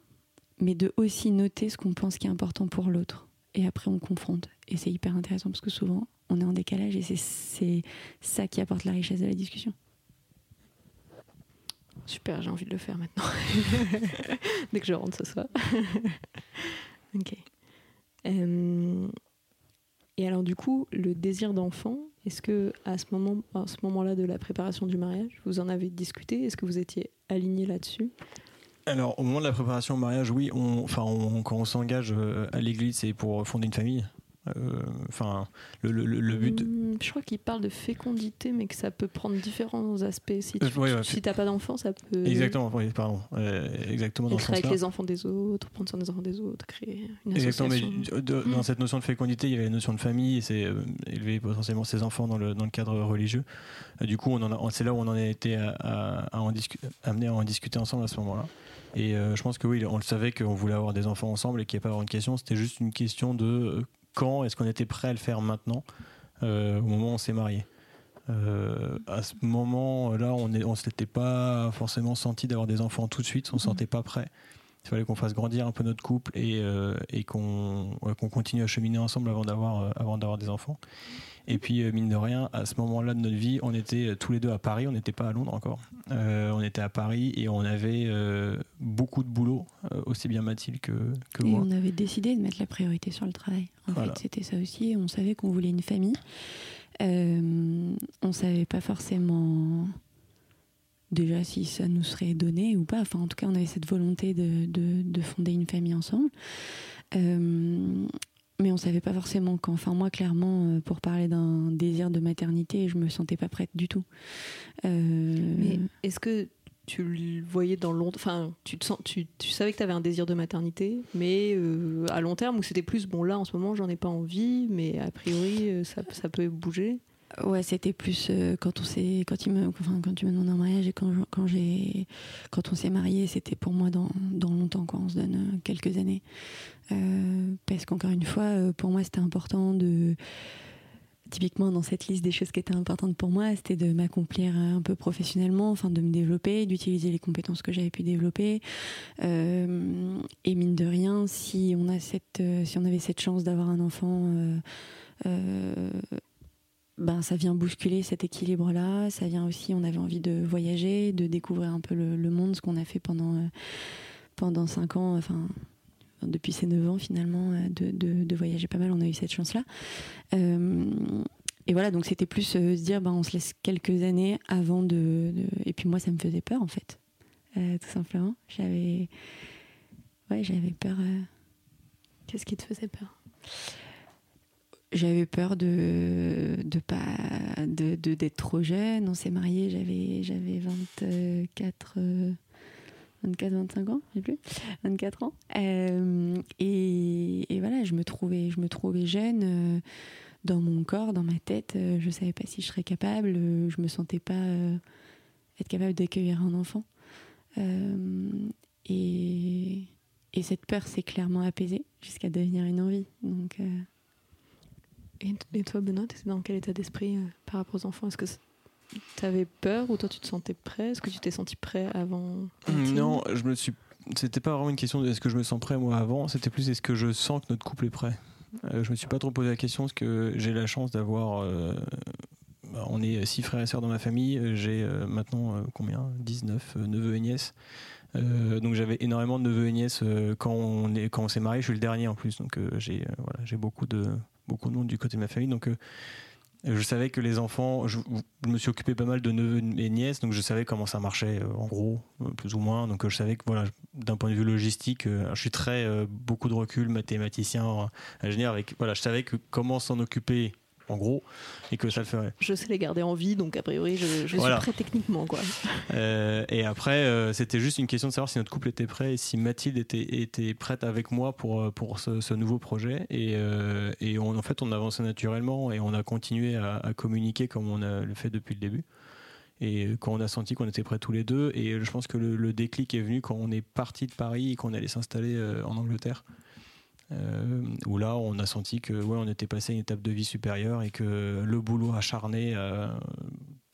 mais de aussi noter ce qu'on pense qui est important pour l'autre. Et après, on confronte. Et c'est hyper intéressant parce que souvent, on est en décalage et c'est ça qui apporte la richesse de la discussion. Super, j'ai envie de le faire maintenant. <laughs> Dès que je rentre ce soir. <laughs> ok. Et alors du coup, le désir d'enfant, est-ce que à ce moment, à ce moment-là de la préparation du mariage, vous en avez discuté? Est-ce que vous étiez aligné là-dessus? Alors, au moment de la préparation au mariage, oui, on, enfin, quand on s'engage euh, à l'église, c'est pour fonder une famille. Euh, enfin, le, le, le, but. Hmm, je crois qu'il parle de fécondité, mais que ça peut prendre différents aspects. Si tu n'as pas d'enfant, ça peut. Exactement, oui, pardon. Euh, exactement dans avec les enfants des autres, prendre soin des enfants des autres, créer une Exactement, mais dans cette notion de fécondité, il y avait la notion de famille, et c'est euh, élever potentiellement ses enfants dans le, dans le cadre religieux. du coup, c'est là où on en a été à, à, en amené à en discuter ensemble à ce moment-là. Et je pense que oui, on le savait qu'on voulait avoir des enfants ensemble et qu'il n'y a pas avoir une question. C'était juste une question de quand Est-ce qu'on était prêt à le faire maintenant, euh, au moment où on s'est marié euh, à ce moment-là, on ne s'était pas forcément senti d'avoir des enfants tout de suite, on ne se sentait pas prêt. Il fallait qu'on fasse grandir un peu notre couple et, euh, et qu'on continue à cheminer ensemble avant d'avoir avant d'avoir des enfants. Et puis, euh, mine de rien, à ce moment-là de notre vie, on était euh, tous les deux à Paris, on n'était pas à Londres encore. Euh, on était à Paris et on avait beaucoup de boulot, aussi bien Mathilde que, que et moi. on avait décidé de mettre la priorité sur le travail. En fait, c'était ça aussi. On savait qu'on voulait une famille. on ne savait pas forcément déjà si ça nous serait donné ou pas. Enfin, en tout cas, on avait cette volonté de, de, de fonder une famille ensemble. Euh, mais on savait pas forcément quand. Enfin, moi, clairement, euh, pour parler d'un désir de maternité, je me sentais pas prête du tout. Euh, mais est-ce que tu le voyais dans long enfin tu te sens tu, tu savais que tu avais un désir de maternité mais à long terme ou c'était plus bon là en ce moment j'en ai pas envie mais a priori ça, ça peut bouger? Ouais, c'était plus euh, quand on s'est, quand il me, quand tu me demandes un mariage et quand, quand j'ai, quand on s'est marié, c'était pour moi dans, dans longtemps, quand on se donne euh, quelques années. Euh, parce qu'encore une fois, pour moi, c'était important de, typiquement dans cette liste des choses qui étaient importantes pour moi, c'était de m'accomplir un peu professionnellement, enfin de me développer, d'utiliser les compétences que j'avais pu développer. Et mine de rien, si on a cette, si on avait cette chance d'avoir un enfant. Ben, ça vient bousculer cet équilibre-là. Ça vient aussi, on avait envie de voyager, de découvrir un peu le, monde, ce qu'on a fait pendant, euh, pendant 5 ans, enfin, depuis ces 9 ans finalement, euh, de, de, voyager pas mal. On a eu cette chance-là. Euh, et voilà, donc c'était plus se dire, ben, on se laisse quelques années avant de, Et puis moi, ça me faisait peur en fait, tout simplement. J'avais. Ouais, j'avais peur. Qu'est-ce qui te faisait peur? J'avais peur de de pas de d'être trop jeune. On s'est mariés, j'avais j'avais 24 24 25 ans, je plus, 24 ans. Euh, et, et, voilà, je me trouvais je me trouvais jeune euh, dans mon corps, dans ma tête, euh, je savais pas si je serais capable, je me sentais pas être capable d'accueillir un enfant. et et cette peur s'est clairement apaisée jusqu'à devenir une envie. Donc et, toi, Benoît, tu dans quel état d'esprit euh, par rapport aux enfants? Est-ce que tu avais peur ou toi tu te sentais prêt? Est-ce que tu t'es senti prêt avant? Non, je me suis. C'était pas vraiment une question de est-ce que je me sens prêt moi avant, c'était plus est-ce que je sens que notre couple est prêt. Euh, je me suis pas trop posé la question parce que j'ai la chance d'avoir. Euh, bah, on est six frères et sœurs dans ma famille. J'ai maintenant combien? 19 neveux et nièces. donc j'avais énormément de neveux et nièces quand on est quand on s'est marié. Je suis le dernier en plus, donc j'ai voilà, j'ai beaucoup de beaucoup de du côté de ma famille. Donc, euh, je savais que les enfants, je, me suis occupé pas mal de neveux et nièces, donc je savais comment ça marchait euh, en gros, euh, plus ou moins. Donc je savais que voilà, d'un point de vue logistique, je suis très beaucoup de recul, mathématicien, ingénieur. Avec voilà, je savais que comment s'en occuper en gros, et que ça le ferait. Je sais les garder en vie, donc a priori, je, suis prêt techniquement. Quoi. Euh, et après, euh, c'était juste une question de savoir si notre couple était prêt et si Mathilde était, était prête avec moi pour, euh, pour ce, nouveau projet. Et, et en fait, on avançait naturellement et on a continué à, communiquer comme on a le fait depuis le début. Et quand on a senti qu'on était prêts tous les deux, et je pense que le, le déclic est venu quand on est parti de Paris et qu'on allait s'installer en Angleterre. Euh, où là on a senti que on était passé à une étape de vie supérieure et que le boulot acharné euh,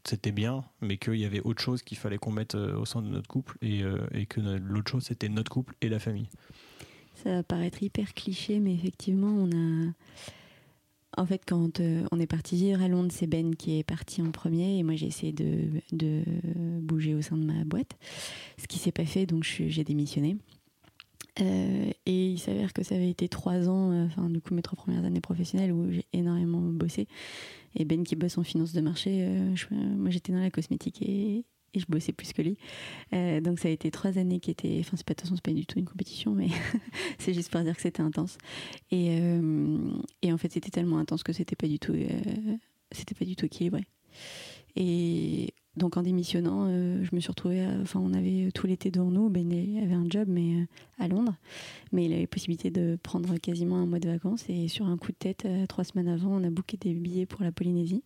c'était bien, mais qu'il y avait autre chose qu'il fallait qu'on mette euh, au sein de notre couple et, et que l'autre chose c'était notre couple et la famille. Ça va paraître hyper cliché, mais effectivement on a en fait, quand on est parti vivre à Londres, c'est Ben qui est parti en premier et moi j'ai essayé de, de, bouger au sein de ma boîte. Ce qui s'est pas fait, donc j'ai démissionné. Euh, et il s'avère que ça avait été trois ans, euh, enfin du coup mes trois premières années professionnelles où j'ai énormément bossé. Et Ben qui bosse en finance de marché, euh, moi j'étais dans la cosmétique et, et, je bossais plus que lui. donc ça a été trois années qui étaient, enfin c'est pas de toute façon c'est pas du tout une compétition, mais <laughs> c'est juste pour dire que c'était intense. Et, et en fait c'était tellement intense que c'était pas du tout, c'était pas du tout équilibré. Et donc en démissionnant, euh, je me suis retrouvée, enfin on avait tout l'été devant nous, Ben avait un job mais euh, à Londres, mais il avait possibilité de prendre quasiment un mois de vacances et sur un coup de tête, euh, trois semaines avant, on a booké des billets pour la Polynésie.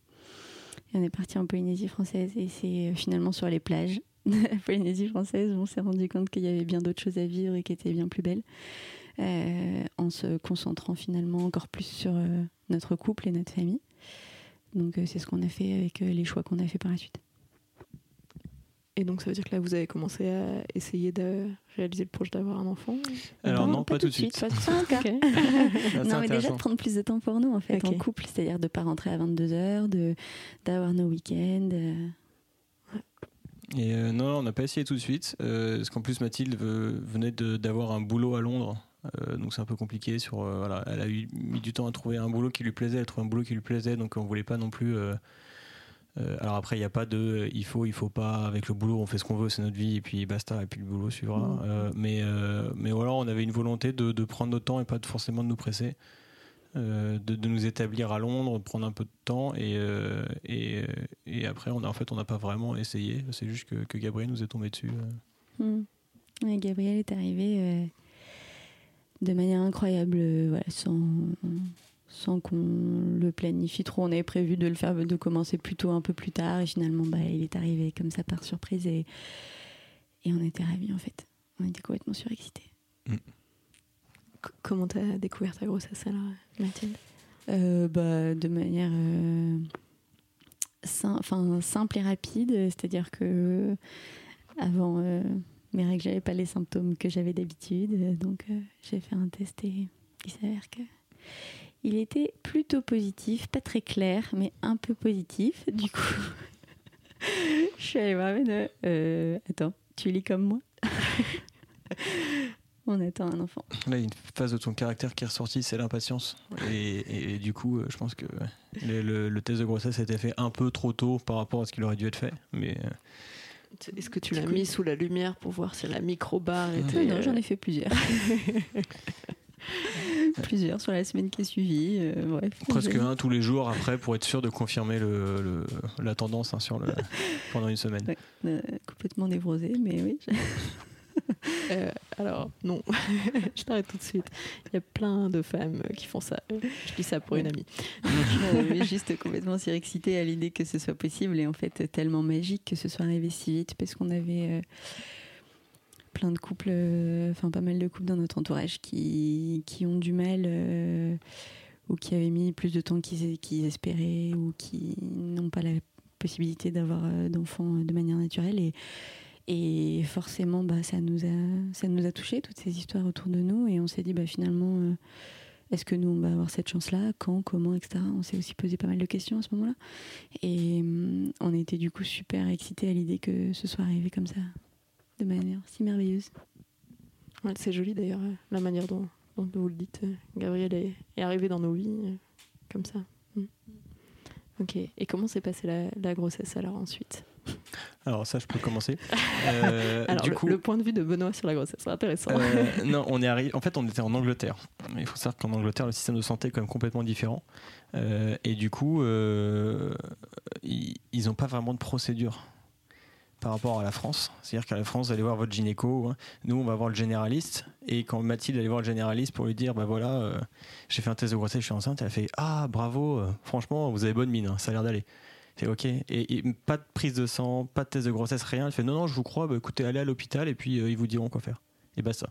Et on est parti en Polynésie française et c'est finalement sur les plages <laughs> de la Polynésie française on s'est rendu compte qu'il y avait bien d'autres choses à vivre et qui étaient bien plus belles, en se concentrant finalement encore plus sur notre couple et notre famille. Donc c'est ce qu'on a fait avec les choix qu'on a fait par la suite. Et donc ça veut dire que là vous avez commencé à essayer de réaliser le projet d'avoir un enfant Alors non, pas, tout de suite. <laughs> Pas non mais déjà de prendre plus de temps pour nous en fait en couple, c'est-à-dire de pas rentrer à 22 h de d'avoir nos week-ends. Euh. Et euh, non, on n'a pas essayé tout de suite, euh, parce qu'en plus Mathilde venait d'avoir un boulot à Londres, donc c'est un peu compliqué. Sur voilà, elle a eu mis du temps à trouver un boulot qui lui plaisait, elle a trouvé un boulot qui lui plaisait, donc on voulait pas non plus euh, alors après, il n'y a pas de euh, il faut, il faut pas. Avec le boulot, on fait ce qu'on veut, c'est notre vie, et puis basta, et puis le boulot suivra. Mmh. Euh, mais, mais voilà, on avait une volonté de, de, prendre notre temps et pas forcément de nous presser. De, de, nous établir à Londres, de prendre un peu de temps et, et, et après on a, en fait on n'a pas vraiment essayé, c'est juste que, que, Gabriel nous est tombé dessus. Mmh. Gabriel est arrivé de manière incroyable, voilà, sans, sans qu'on le planifie trop. On avait prévu de le faire, de commencer plutôt un peu plus tard, et finalement, bah, il est arrivé comme ça par surprise, et, et on était ravis en fait. On était complètement surexcités. Mm. Comment t'as découvert ta grossesse alors, Mathilde? Euh, bah, De manière euh, simple et rapide, c'est-à-dire que avant euh, mes règles, j'avais pas les symptômes que j'avais d'habitude, donc j'ai fait un test et il s'avère que il était plutôt positif, pas très clair, mais un peu positif. <laughs> Du coup, <laughs> je suis allée voir euh, attends, tu lis comme moi? <laughs> On attend un enfant. Là, il y a une phase de ton caractère qui est ressortie, c'est l'impatience. Et, du coup, euh, je pense que le, test de grossesse a été fait un peu trop tôt par rapport à ce qu'il aurait dû être fait. Mais euh, est-ce que tu l'as mis sous la lumière pour voir si la microbarre était. Non, j'en ai fait plusieurs. <laughs> plusieurs sur la semaine qui a suivi. euh, bref. Presque un tous les jours après pour être sûr de confirmer le, le- la tendance hein, sur le, <laughs> pendant une semaine. Ouais. Euh, complètement névrosé, mais oui. <laughs> Euh, alors, non, je t'arrête tout de suite. Il y a plein de femmes euh, qui font ça. Je dis ça pour une amie. J'avais juste complètement surexcitée à l'idée que ce soit possible et en fait tellement magique que ce soit arrivé si vite parce qu'on avait euh, plein de couples, euh, enfin pas mal de couples dans notre entourage qui, qui ont du mal euh, ou qui avaient mis plus de temps qu'ils espéraient ou qui n'ont pas la possibilité d'avoir euh, d'enfants de manière naturelle. Et forcément, bah, ça nous a, ça nous a touché toutes ces histoires autour de nous, et on s'est dit, bah, finalement, est-ce que nous, on va avoir cette chance-là? Quand? Comment? Etc. On s'est aussi posé pas mal de questions à ce moment-là. Et hum, on était du coup super excités à l'idée que ce soit arrivé comme ça, de manière si merveilleuse. Ouais, c'est joli d'ailleurs, euh, la manière dont, dont vous le dites. euh, Gabriel est, est arrivé dans nos vies euh, comme ça. Mm. Ok, et comment s'est passée la, la grossesse alors ensuite? Alors ça, je peux commencer. <laughs> Euh, Alors, du le, coup, le point de vue de Benoît sur la grossesse, c'est intéressant. Euh, non, on est arrivé. En fait, on était en Angleterre. Il faut savoir qu'en Angleterre, le système de santé est quand même complètement différent. Euh, et du coup, euh, ils ils n'ont pas vraiment de procédure par rapport à la France. C'est-à-dire qu'à la France, vous allez voir votre gynéco. hein. Nous, on va voir le généraliste. Et quand Mathilde allait voir le généraliste pour lui dire, bah voilà, euh, j'ai fait un test de grossesse, je suis enceinte, elle a fait, ah bravo, euh, franchement, vous avez bonne mine, hein, ça a l'air d'aller. C'est ok. Et, pas de prise de sang, pas de test de grossesse, rien. Elle fait non, non, je vous crois, bah, écoutez, allez à l'hôpital et puis euh, ils vous diront quoi faire. Et basta.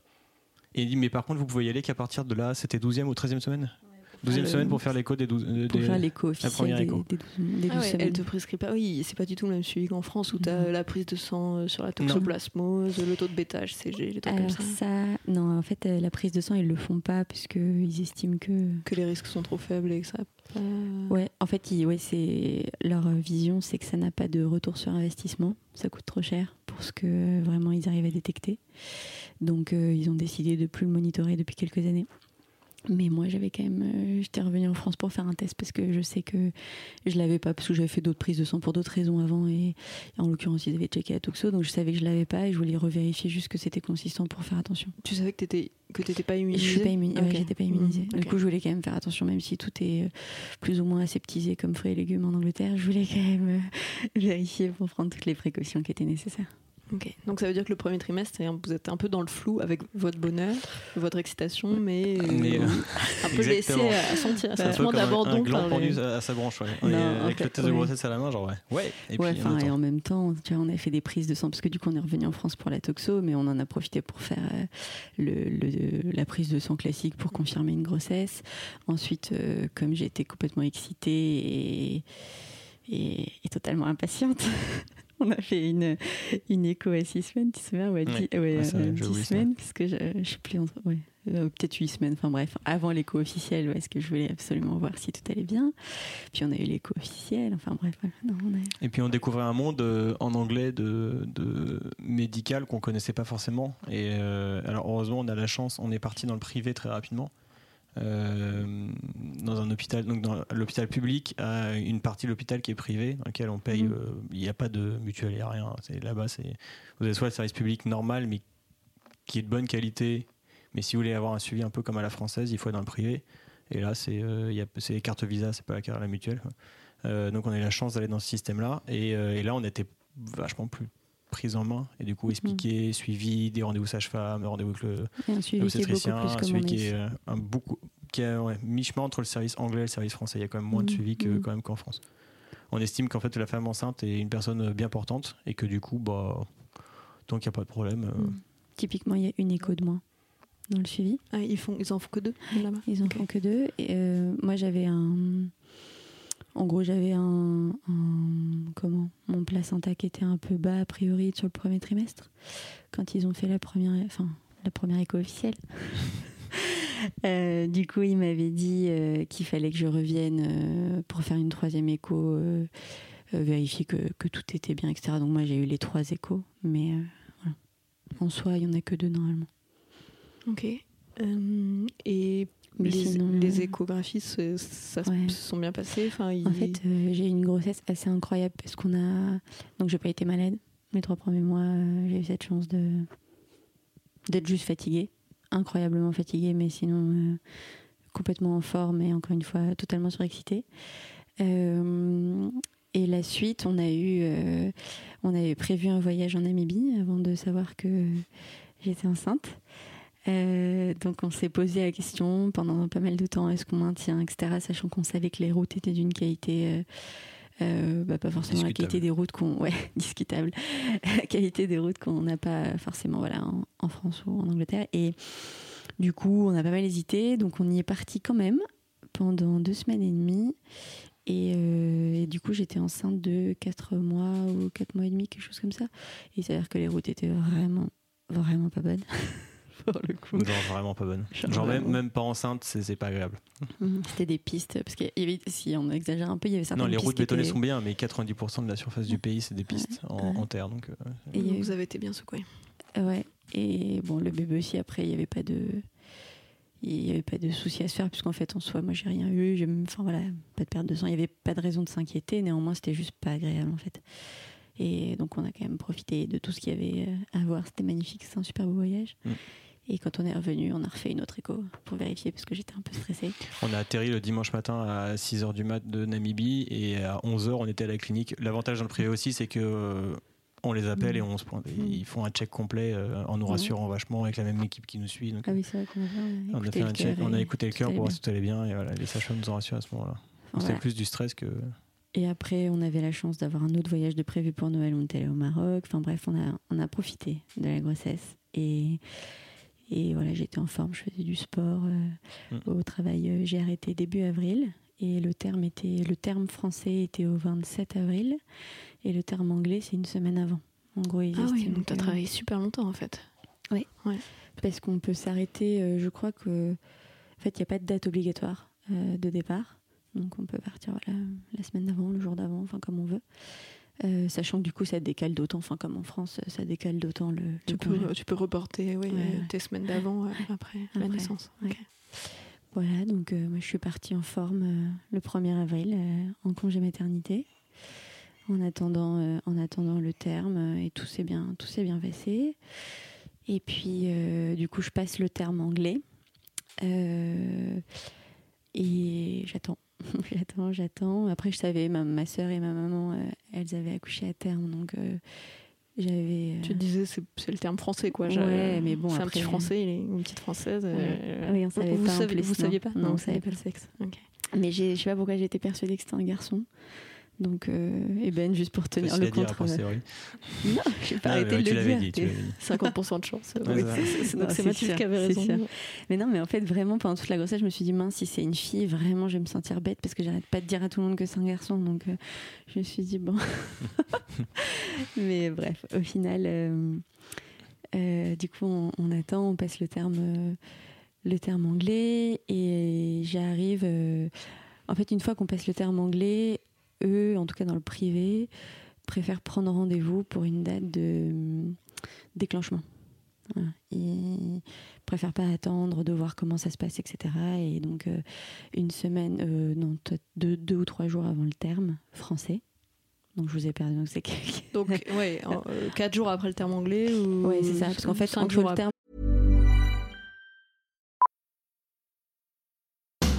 Et il dit, mais par contre, vous pouvez y aller qu'à partir de là, c'était 12e ou 13e semaine? 12e le- semaine pour faire l'écho des 12 euh, Pour faire l'écho officiel première des, écho. des 12, Ah 12 ouais, semaines. elle te prescrit pas. Oui, c'est pas du tout le même suivi qu'en France où tu as la prise de sang euh, sur la toxoplasmose, le taux de bêta HCG, les trucs Alors comme ça. ça, non, en fait, euh, la prise de sang, ils le font pas puisqu'ils estiment que Que les risques sont trop faibles et que ça. pas- Ouais, en fait, ils- ouais, c'est leur vision, c'est que ça n'a pas de retour sur investissement. Ça coûte trop cher pour ce que euh, vraiment ils arrivent à détecter. Donc, euh, ils ont décidé de plus le monitorer depuis quelques années. Mais moi, j'avais quand même, euh, j'étais revenue en France pour faire un test parce que je sais que je l'avais pas parce que j'avais fait d'autres prises de sang pour d'autres raisons avant et en l'occurrence ils avaient checké la toxo, donc je savais que je l'avais pas et je voulais revérifier juste que c'était consistant pour faire attention. Tu savais que t'étais que t'étais pas immunisée? Je suis pas immunisée. ouais, Ok. j'étais pas immunisée. Mhm, Du coup, je voulais quand même faire attention, même si tout est euh, plus ou moins aseptisé comme fruits et légumes en Angleterre. Je voulais quand même euh, <laughs> vérifier pour prendre toutes les précautions qui étaient nécessaires. Ok. Donc ça veut dire que le premier trimestre, vous êtes un peu dans le flou avec votre bonheur, votre excitation, mais, euh, Mais, euh, un peu laissé à sentir. Un sentiment comme un, un d'abandon gland les- pendu à, sa branche. ouais. Non, Et, euh, en avec fait, le test de grossesse à la main, genre ouais. Ouais. Et ouais, puis, on et en même temps, tu vois, on a fait des prises de sang parce que du coup, on est revenu en France pour la toxo, mais on en a profité pour faire euh, le, le- la prise de sang classique pour confirmer une grossesse. Ensuite, euh, comme j'ai été complètement excitée et, et, et totalement impatiente. <laughs> On a fait une, une écho à six semaines, tu te souviens Ouais, Ouais. dix, ouais, Ouais, ça, euh, j'ai dix oublié ça. semaines, parce que je, je sais plus entre. Ouais, euh, peut-être huit semaines, enfin bref, avant l'écho officiel, parce que je voulais absolument voir si tout allait bien. Puis on a eu l'écho officiel, enfin bref, voilà. Non, on a- Et puis on découvrait un monde euh, en anglais de, de médical qu'on connaissait pas forcément. Et euh, alors heureusement, on a la chance, on est parti dans le privé très rapidement. Euh, dans un hôpital, donc dans l'hôpital public, à une partie de l'hôpital qui est privé, dans lequel on paye. Mhm. euh, Il n'y a pas de mutuelle, il n'y a rien. Là-bas, vous avez soit le service public normal, mais qui est de bonne qualité. Mais si vous voulez avoir un suivi un peu comme à la française, il faut être dans le privé. Et là, c'est euh, les cartes Visa, c'est pas la carte la mutuelle. Euh, donc on a eu la chance d'aller dans ce système-là. Et, euh, et là, on était vachement plus prise en main. Et du coup, expliqué, suivi, des rendez-vous sage-femme, rendez-vous avec le et un suivi qui est beaucoup l'obstétricien, qui est euh, un beaucoup qui est ouais, mi-chemin entre le service anglais et le service français. Il y a quand même moins de Mhm. suivi que Mhm. quand même qu'en France. On estime qu'en fait la femme enceinte est une personne bien portante et que du coup, bah, tant qu'il n'y a pas de problème, euh. Typiquement, il y a une écho de moins dans le suivi. Ah, ils font, ils en font que deux là-bas. Ils en font que deux. Et, euh, moi, j'avais un. En gros, j'avais un, Comment Mon placenta qui était un peu bas, a priori, sur le premier trimestre. Quand ils ont fait la première, enfin, la première écho officielle. <laughs> Euh, du coup, il m'avait dit euh, qu'il fallait que je revienne euh, pour faire une troisième écho, vérifier que, que tout était bien, etc. Donc, moi, j'ai eu les trois échos. Mais voilà. en soi, il n'y en a que deux normalement. Ok. Et Mais les, sinon, les échographies, se- ça se- Ouais. se sont bien passées. Enfin, En fait, euh, j'ai eu une grossesse assez incroyable parce qu'on a. Donc, j'ai pas été malade. Les trois premiers mois, euh, j'ai eu cette chance de d'être juste fatiguée, incroyablement fatiguée, mais sinon, euh, complètement en forme et encore une fois totalement surexcitée. et la suite, on a eu, on avait prévu un voyage en Namibie avant de savoir que j'étais enceinte. Donc on s'est posé la question pendant pas mal de temps est-ce qu'on maintient, etc. Sachant qu'on savait que les routes étaient d'une qualité euh, bah, pas forcément la qualité des routes qu'on ouais <laughs> discutable. La qualité des routes qu'on n'a pas forcément voilà en, France ou en Angleterre. Et du coup on a pas mal hésité donc on y est parti quand même pendant deux semaines et demie. Et, euh, du coup j'étais enceinte de 4 mois ou 4 mois et demi quelque chose comme ça. Et il s'avère que les routes étaient vraiment vraiment pas bonnes <laughs> le coup. vraiment pas bonne. Genre, même, même, pas enceinte, c'est pas agréable. Mhm. C'était des pistes, parce que si on exagère un peu, il y avait certaines Non, les routes bétonnées étaient... sont bien, mais 90% de la surface du pays, c'est des pistes en, terre. Donc, euh, et vous avez été bien secoué. Ouais, et bon, le bébé aussi, après, il n'y avait pas de. Il n'y avait pas de souci à se faire, puisqu'en fait, en soi, moi, j'ai rien eu. Enfin, voilà, pas de perte de sang. Il n'y avait pas de raison de s'inquiéter. Néanmoins, c'était juste pas agréable, en fait. Et donc, on a quand même profité de tout ce qu'il y avait euh, à voir. C'était magnifique. C'est un super beau voyage. Mm. Et quand on est revenu, on a refait une autre écho pour vérifier parce que j'étais un peu stressée. On a atterri le dimanche matin à 6h du mat de Namibie et à 11h on était à la clinique. L'avantage dans le privé aussi c'est que euh, on les appelle et on se pointe. Mm. Ils font un check complet euh, en nous rassurant vachement avec la même équipe qui nous suit. ah oui, c'est vrai qu'on a, on a, fait un check, on a écouté le cœur pour voir si tout allait bien et voilà, les sages nous ont rassurés à ce moment-là. C'était plus du stress que. Et après, on avait la chance d'avoir un autre voyage de prévu pour Noël. On était allé au Maroc. Enfin bref, on a, on a profité de la grossesse. Et et voilà, j'étais en forme, je faisais du sport. Euh, mm. Au travail, euh, j'ai arrêté début avril. Et le terme, était, le terme français était au 27 avril. Et le terme anglais, c'est une semaine avant. En gros, ah oui, donc tu as travaillé super longtemps en fait. Oui. Ouais. Parce qu'on peut s'arrêter, euh, je crois que. En fait, il n'y a pas de date obligatoire de départ. Donc on peut partir la semaine d'avant, le jour d'avant, enfin comme on veut. Euh, sachant que du coup ça décale d'autant, enfin comme en France, ça décale d'autant le, tu, peux, tu peux reporter oui, tes semaines d'avant euh, après, la naissance. Voilà, donc euh, moi je suis partie en forme le 1er avril en congé maternité, en attendant, en attendant le terme et tout s'est bien, tout s'est bien passé. Et puis du coup je passe le terme anglais. Et j'attends <laughs> j'attends, j'attends. Après, je savais, ma, ma soeur et ma maman, euh, elles avaient accouché à terme, donc euh, j'avais. Euh, tu disais, c'est le terme français, quoi. Ouais, mais bon. C'est un petit français, une petite française. Oui, on savait vous, pas. Savez, vous saviez pas? Non, on savait pas le sexe. Mais je sais pas pourquoi j'ai été persuadée que c'était un garçon. Donc, euh, et Ben, juste pour tenir le compte. Euh, <laughs> non, j'ai pas arrêté de le dire. Dit, 50% de chance. donc c'est Mathilde qui avait raison. Mais non, mais en fait, vraiment, pendant toute la grossesse, je me suis dit, mince, si c'est une fille, vraiment, je vais me sentir bête parce que j'arrête pas de dire à tout le monde que c'est un garçon. Donc, euh, je me suis dit, bon. <laughs> mais bref, au final, euh, du coup, on, on, attend, on passe le terme, le terme anglais et j'arrive. en fait, une fois qu'on passe le terme anglais, eux, en tout cas dans le privé, préfèrent prendre rendez-vous pour une date de hum, déclenchement. Ils préfèrent pas attendre de voir comment ça se passe, etc. Et donc, euh, une semaine, euh, non, deux, deux, ou trois jours avant le terme français. Donc, je vous ai perdu. Donc, c'est Donc, ouais, euh, quatre jours après le terme anglais ou... Oui, c'est ça. Parce qu'en fait, entre le terme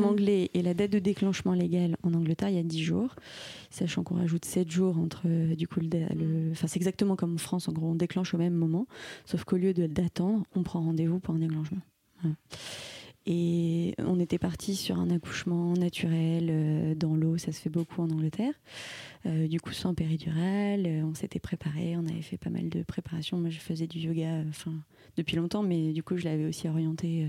Anglais et la date de déclenchement légal en Angleterre, il y a 10 jours, sachant qu'on rajoute 7 jours entre euh, du coup le, enfin c'est exactement comme en France, en gros on déclenche au même moment, sauf qu'au lieu d'attendre, on prend rendez-vous pour un déclenchement. Et on était parti sur un accouchement naturel euh, dans l'eau, ça se fait beaucoup en Angleterre. Euh, du coup, sans péridurale, on s'était préparé, on avait fait pas mal de préparation. Moi, je faisais du yoga, enfin depuis longtemps, mais du coup, je l'avais aussi orienté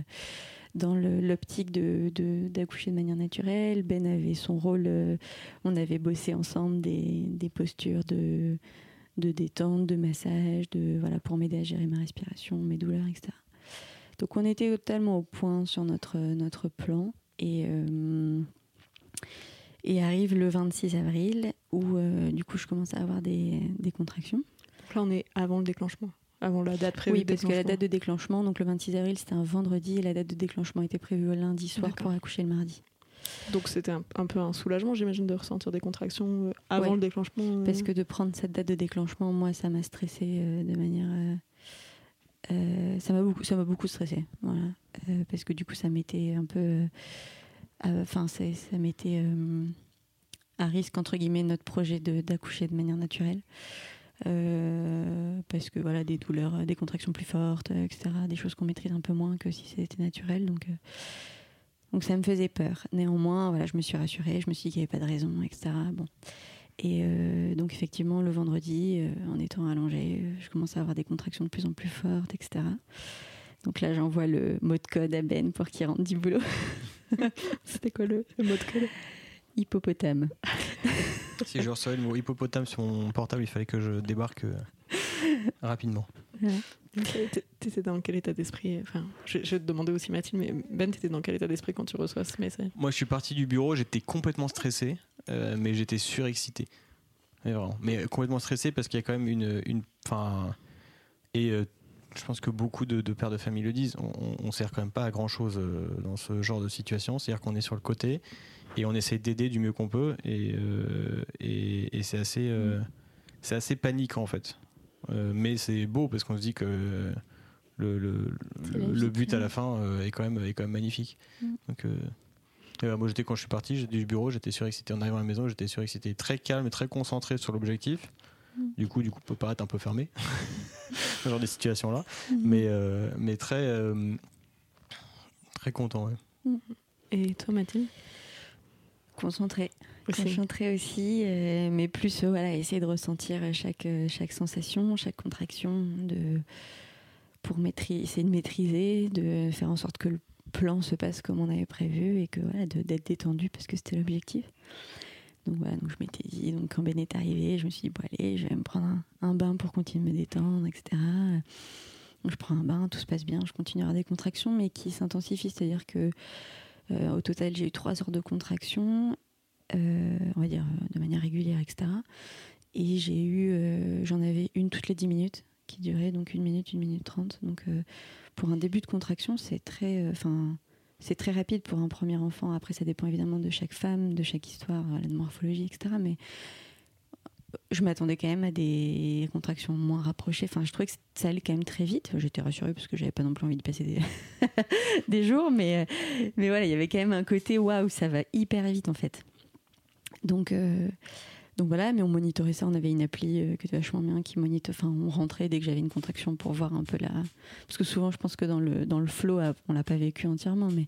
dans l'optique de d'accoucher de, manière naturelle. Ben avait son rôle, euh, on avait bossé ensemble des, des postures de, de détente, de massage, de, voilà, pour m'aider à gérer ma respiration, mes douleurs, etc. Donc on était totalement au point sur notre, notre plan. Et, euh, et arrive le 26 avril où euh, du coup je commence à avoir des, des contractions. Donc là on est avant le déclenchement. Avant la date prévue. Oui, parce que la date de déclenchement, donc le 26 avril, c'était un vendredi et la date de déclenchement était prévue le lundi soir pour accoucher le mardi. Donc c'était un, un, peu un soulagement, j'imagine, de ressentir des contractions euh, avant Ouais. le déclenchement. euh. Parce que de prendre cette date de déclenchement, moi, ça m'a stressé euh, de manière. euh, euh, ça m'a beaucoup, ça m'a beaucoup stressé. Voilà. Parce que du coup, ça mettait un peu. Enfin, ça, ça mettait à risque, entre guillemets, notre projet de- d'accoucher de, manière naturelle. Euh, parce que voilà, des douleurs, des contractions plus fortes, etc. Des choses qu'on maîtrise un peu moins que si c'était naturel. Donc. euh, donc ça me faisait peur. Néanmoins, voilà, je me suis rassurée, je me suis dit qu'il n'y avait pas de raison, etc. Bon. Et euh, donc effectivement, le vendredi, en étant allongée, je commence à avoir des contractions de plus en plus fortes, etc. Donc là, j'envoie le mot de code à Ben pour qu'il rentre du boulot. <laughs> C'était quoi le, le mot de code? Hippopotame. <laughs> Si je recevais le mot hippopotame sur mon portable, il fallait que je débarque euh, rapidement. T'é- T'étais dans quel état d'esprit Enfin, je, je vais te demander aussi Mathilde, mais Ben, t'étais dans quel état d'esprit quand tu reçois ce message? Moi, je suis parti du bureau, j'étais complètement stressé, euh, mais j'étais surexcité. Mais, vraiment. mais complètement stressé parce qu'il y a quand même une. une fin, et euh, je pense que beaucoup de, de pères de famille le disent, on, on, on sert quand même pas à grand chose dans ce genre de situation. C'est-à-dire qu'on est sur le côté et on essaie d'aider du mieux qu'on peut. Et, euh, et, et c'est assez, euh, c'est assez paniquant en fait. Euh, mais c'est beau parce qu'on se dit que le, but à la fin euh, est, quand même, est quand même magnifique. Mm. Donc, euh, voilà, moi j'étais quand je suis parti j'étais du bureau, j'étais surexcité en arrivant à la maison, j'étais surexcité, très calme et très concentré sur l'objectif. Mm. Du coup, du coup, peut paraître un peu fermé, <laughs> ce genre de situation là, Mm. mais euh, mais très euh, très content. Ouais. Et toi, Mathilde? Concentré. Aussi. Concentré aussi, euh, mais plus euh, voilà, essayer de ressentir chaque, euh, chaque sensation, chaque contraction, de, pour maîtriser, essayer de maîtriser, de faire en sorte que le plan se passe comme on avait prévu et que voilà, d'être détendu parce que c'était l'objectif. Donc voilà, donc je m'étais dit, donc quand Ben est arrivé, je me suis dit, bon allez, je vais me prendre un, un bain pour continuer de me détendre, etc. Donc je prends un bain, tout se passe bien, je continue à avoir des contractions, mais qui s'intensifient, c'est-à-dire que au total, j'ai eu trois heures de contractions euh, on va dire euh, de manière régulière, etc. Et j'ai eu, euh, j'en avais une toutes les 10 minutes qui durait donc une minute, une minute trente. Donc euh, pour un début de contraction, c'est très, enfin, rapide pour un premier enfant. Après, ça dépend évidemment de chaque femme, de chaque histoire, euh, la morphologie, etc. je m'attendais quand même à des contractions moins rapprochées. Enfin, je trouvais que ça allait quand même très vite. J'étais rassurée parce que j'avais pas non plus envie de passer des, <laughs> des jours, mais, mais voilà, il y avait quand même un côté waouh, ça va hyper vite en fait. Donc, euh, donc voilà, mais on monitorait ça. On avait une appli euh, qui était vachement bien, qui monite. Enfin, on rentrait dès que j'avais une contraction pour voir un peu la. Parce que souvent, je pense que dans le dans le flow, on l'a pas vécu entièrement, mais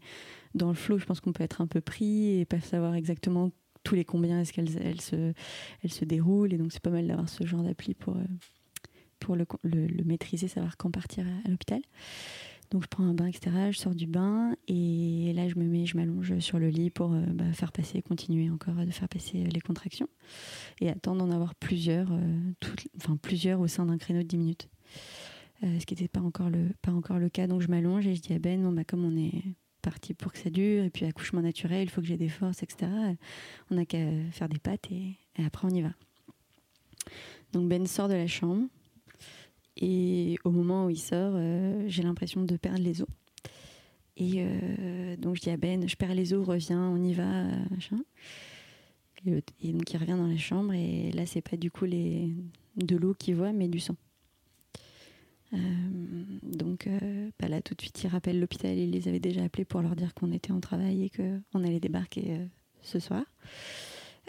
dans le flow, je pense qu'on peut être un peu pris et pas savoir exactement tous les combien est-ce qu'elles elles se elles déroulent. Et donc, c'est pas mal d'avoir ce genre d'appli pour euh, le, maîtriser, savoir quand partir à, l'hôpital. Donc je prends un bain, etc. Je sors du bain et là je me mets, je m'allonge sur le lit pour euh, bah, faire passer, continuer encore de faire passer euh, les contractions et attendre d'en avoir plusieurs, enfin plusieurs au sein d'un créneau de 10 minutes. Ce qui n'était pas encore le cas. Donc je m'allonge et je dis à Ben, bon bah comme on est parti pour que ça dure et puis accouchement naturel, il faut que j'ai des forces, etc. On n'a qu'à faire des pattes et, après on y va. Donc Ben sort de la chambre. Et au moment où il sort, euh, j'ai l'impression de perdre les os. Et euh, donc je dis à Ben, je perds les os, reviens, on y va, euh. Et, donc il revient dans la chambre et là c'est pas du coup de l'eau qu'il voit, mais du sang. Euh, donc euh, bah là tout de suite il rappelle l'hôpital, il les avait déjà appelés pour leur dire qu'on était en travail et qu'on allait débarquer euh, ce soir.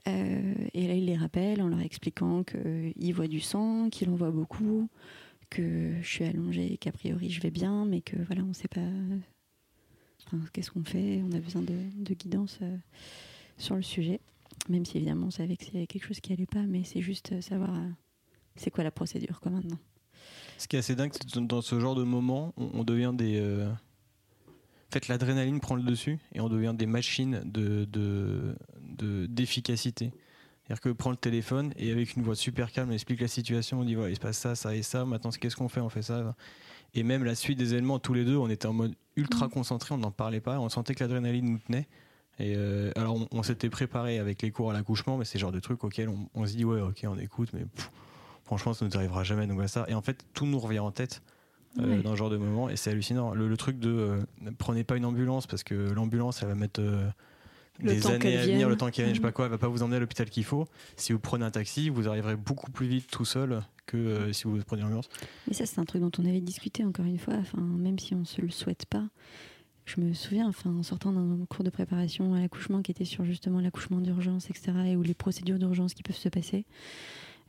Et là il les rappelle en leur expliquant qu'il voit du sang, qu'il en voit beaucoup, que je suis allongée, qu'a priori je vais bien, mais que voilà, on ne sait pas qu'est-ce qu'on fait, on a besoin de, guidance sur le sujet, même si évidemment on savait que c'est quelque chose qui allait pas, mais c'est juste savoir c'est quoi la procédure quoi maintenant. Ce qui est assez dingue, c'est que dans ce genre de moment, on, devient des. euh, En fait, l'adrénaline prend le dessus et on devient des machines de, de, de- d'efficacité. C'est-à-dire que prend le téléphone et avec une voix super calme, on explique la situation, on dit voilà, il se passe ça, ça et ça, maintenant qu'est-ce qu'on fait On fait ça. Et même la suite des événements, tous les deux, on était en mode ultra Mm. concentré, on n'en parlait pas, on sentait que l'adrénaline nous tenait. Et euh, alors, on, on s'était préparé avec les cours à l'accouchement, mais c'est le genre de truc auquel on, on se dit, ouais, ok, on écoute, mais pff, franchement, ça nous arrivera jamais, donc voilà ça. Et en fait, tout nous revient en tête. euh, dans ce genre de moment et c'est hallucinant le, le truc de euh, prenez pas une ambulance parce que l'ambulance elle va mettre euh, Le des années à venir le temps qu'elle vienne je sais pas quoi elle va pas vous emmener à l'hôpital qu'il faut si vous prenez un taxi vous arriverez beaucoup plus vite tout seul que si vous prenez l'ambulance Mais ça, c'est un truc dont on avait discuté encore une fois, enfin, même si on se le souhaite pas. Je me souviens, enfin, en sortant d'un cours de préparation à l'accouchement qui était sur justement l'accouchement d'urgence, etc., et où les procédures d'urgence qui peuvent se passer,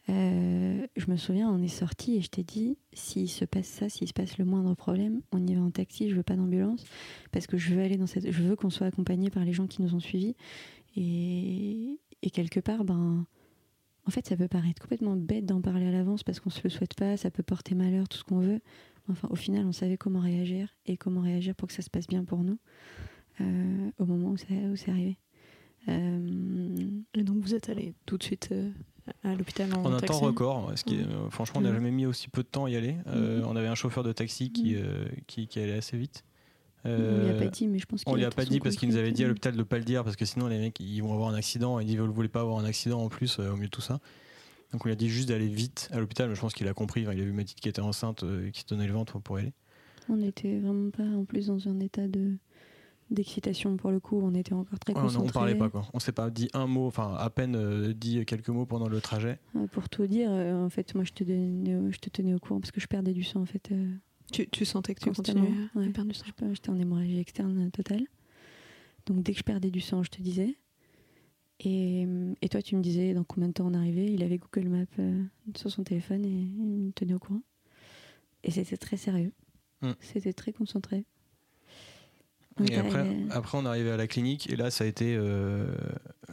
euh, je me souviens, on est sorti et je t'ai dit, s'il se passe ça, s'il se passe le moindre problème, on y va en taxi, je veux pas d'ambulance, parce que je veux aller dans cette, je veux qu'on soit accompagné par les gens qui nous ont suivis, et, quelque part, ben, en fait, ça peut paraître complètement bête d'en parler à l'avance parce qu'on se le souhaite pas, ça peut porter malheur, tout ce qu'on veut. Enfin, au final, on savait comment réagir et comment réagir pour que ça se passe bien pour nous euh, au moment où, c'est arrivé. Euh, Et donc vous êtes allé tout de suite à l'hôpital en en un taxi temps record ce qui est, euh, franchement on n'a jamais mis aussi peu de temps à y aller Euh, Mhm. on avait un chauffeur de taxi qui, Mhm. euh, qui, qui allait assez vite on lui a Euh, pas dit, mais je pense qu'il On lui a pas dit parce qu'il nous avait dit à l'hôpital de pas le dire parce que sinon les mecs ils vont avoir un accident et ils ne voulaient pas avoir un accident en plus euh, au milieu de tout ça. Donc on lui a dit juste d'aller vite à l'hôpital, mais je pense qu'il a compris. Enfin, il a vu Mathilde qui était enceinte euh, et qui se donnait le ventre pour y aller. On n'était vraiment pas en plus dans un état de d'excitation pour le coup. On était encore très Ouais, on, concentrés. on parlait pas quoi. On s'est pas dit un mot, enfin à peine euh, dit quelques mots pendant le trajet. Euh, Pour tout dire, euh, en fait, moi, je te, donnais je te tenais au courant parce que je perdais du sang en fait. euh, Tu, tu sentais que tu continuais à ouais. perdre du sang J'étais en hémorragie externe totale. Donc dès que je perdais du sang, je te disais. Et, et toi, tu me disais dans combien de temps on arrivait. Il avait Google Maps euh, sur son téléphone et il me tenait au courant. Et c'était très sérieux. Mm. C'était très concentré. Donc, Et après, euh, après, on est arrivé à la clinique et là, ça a été euh,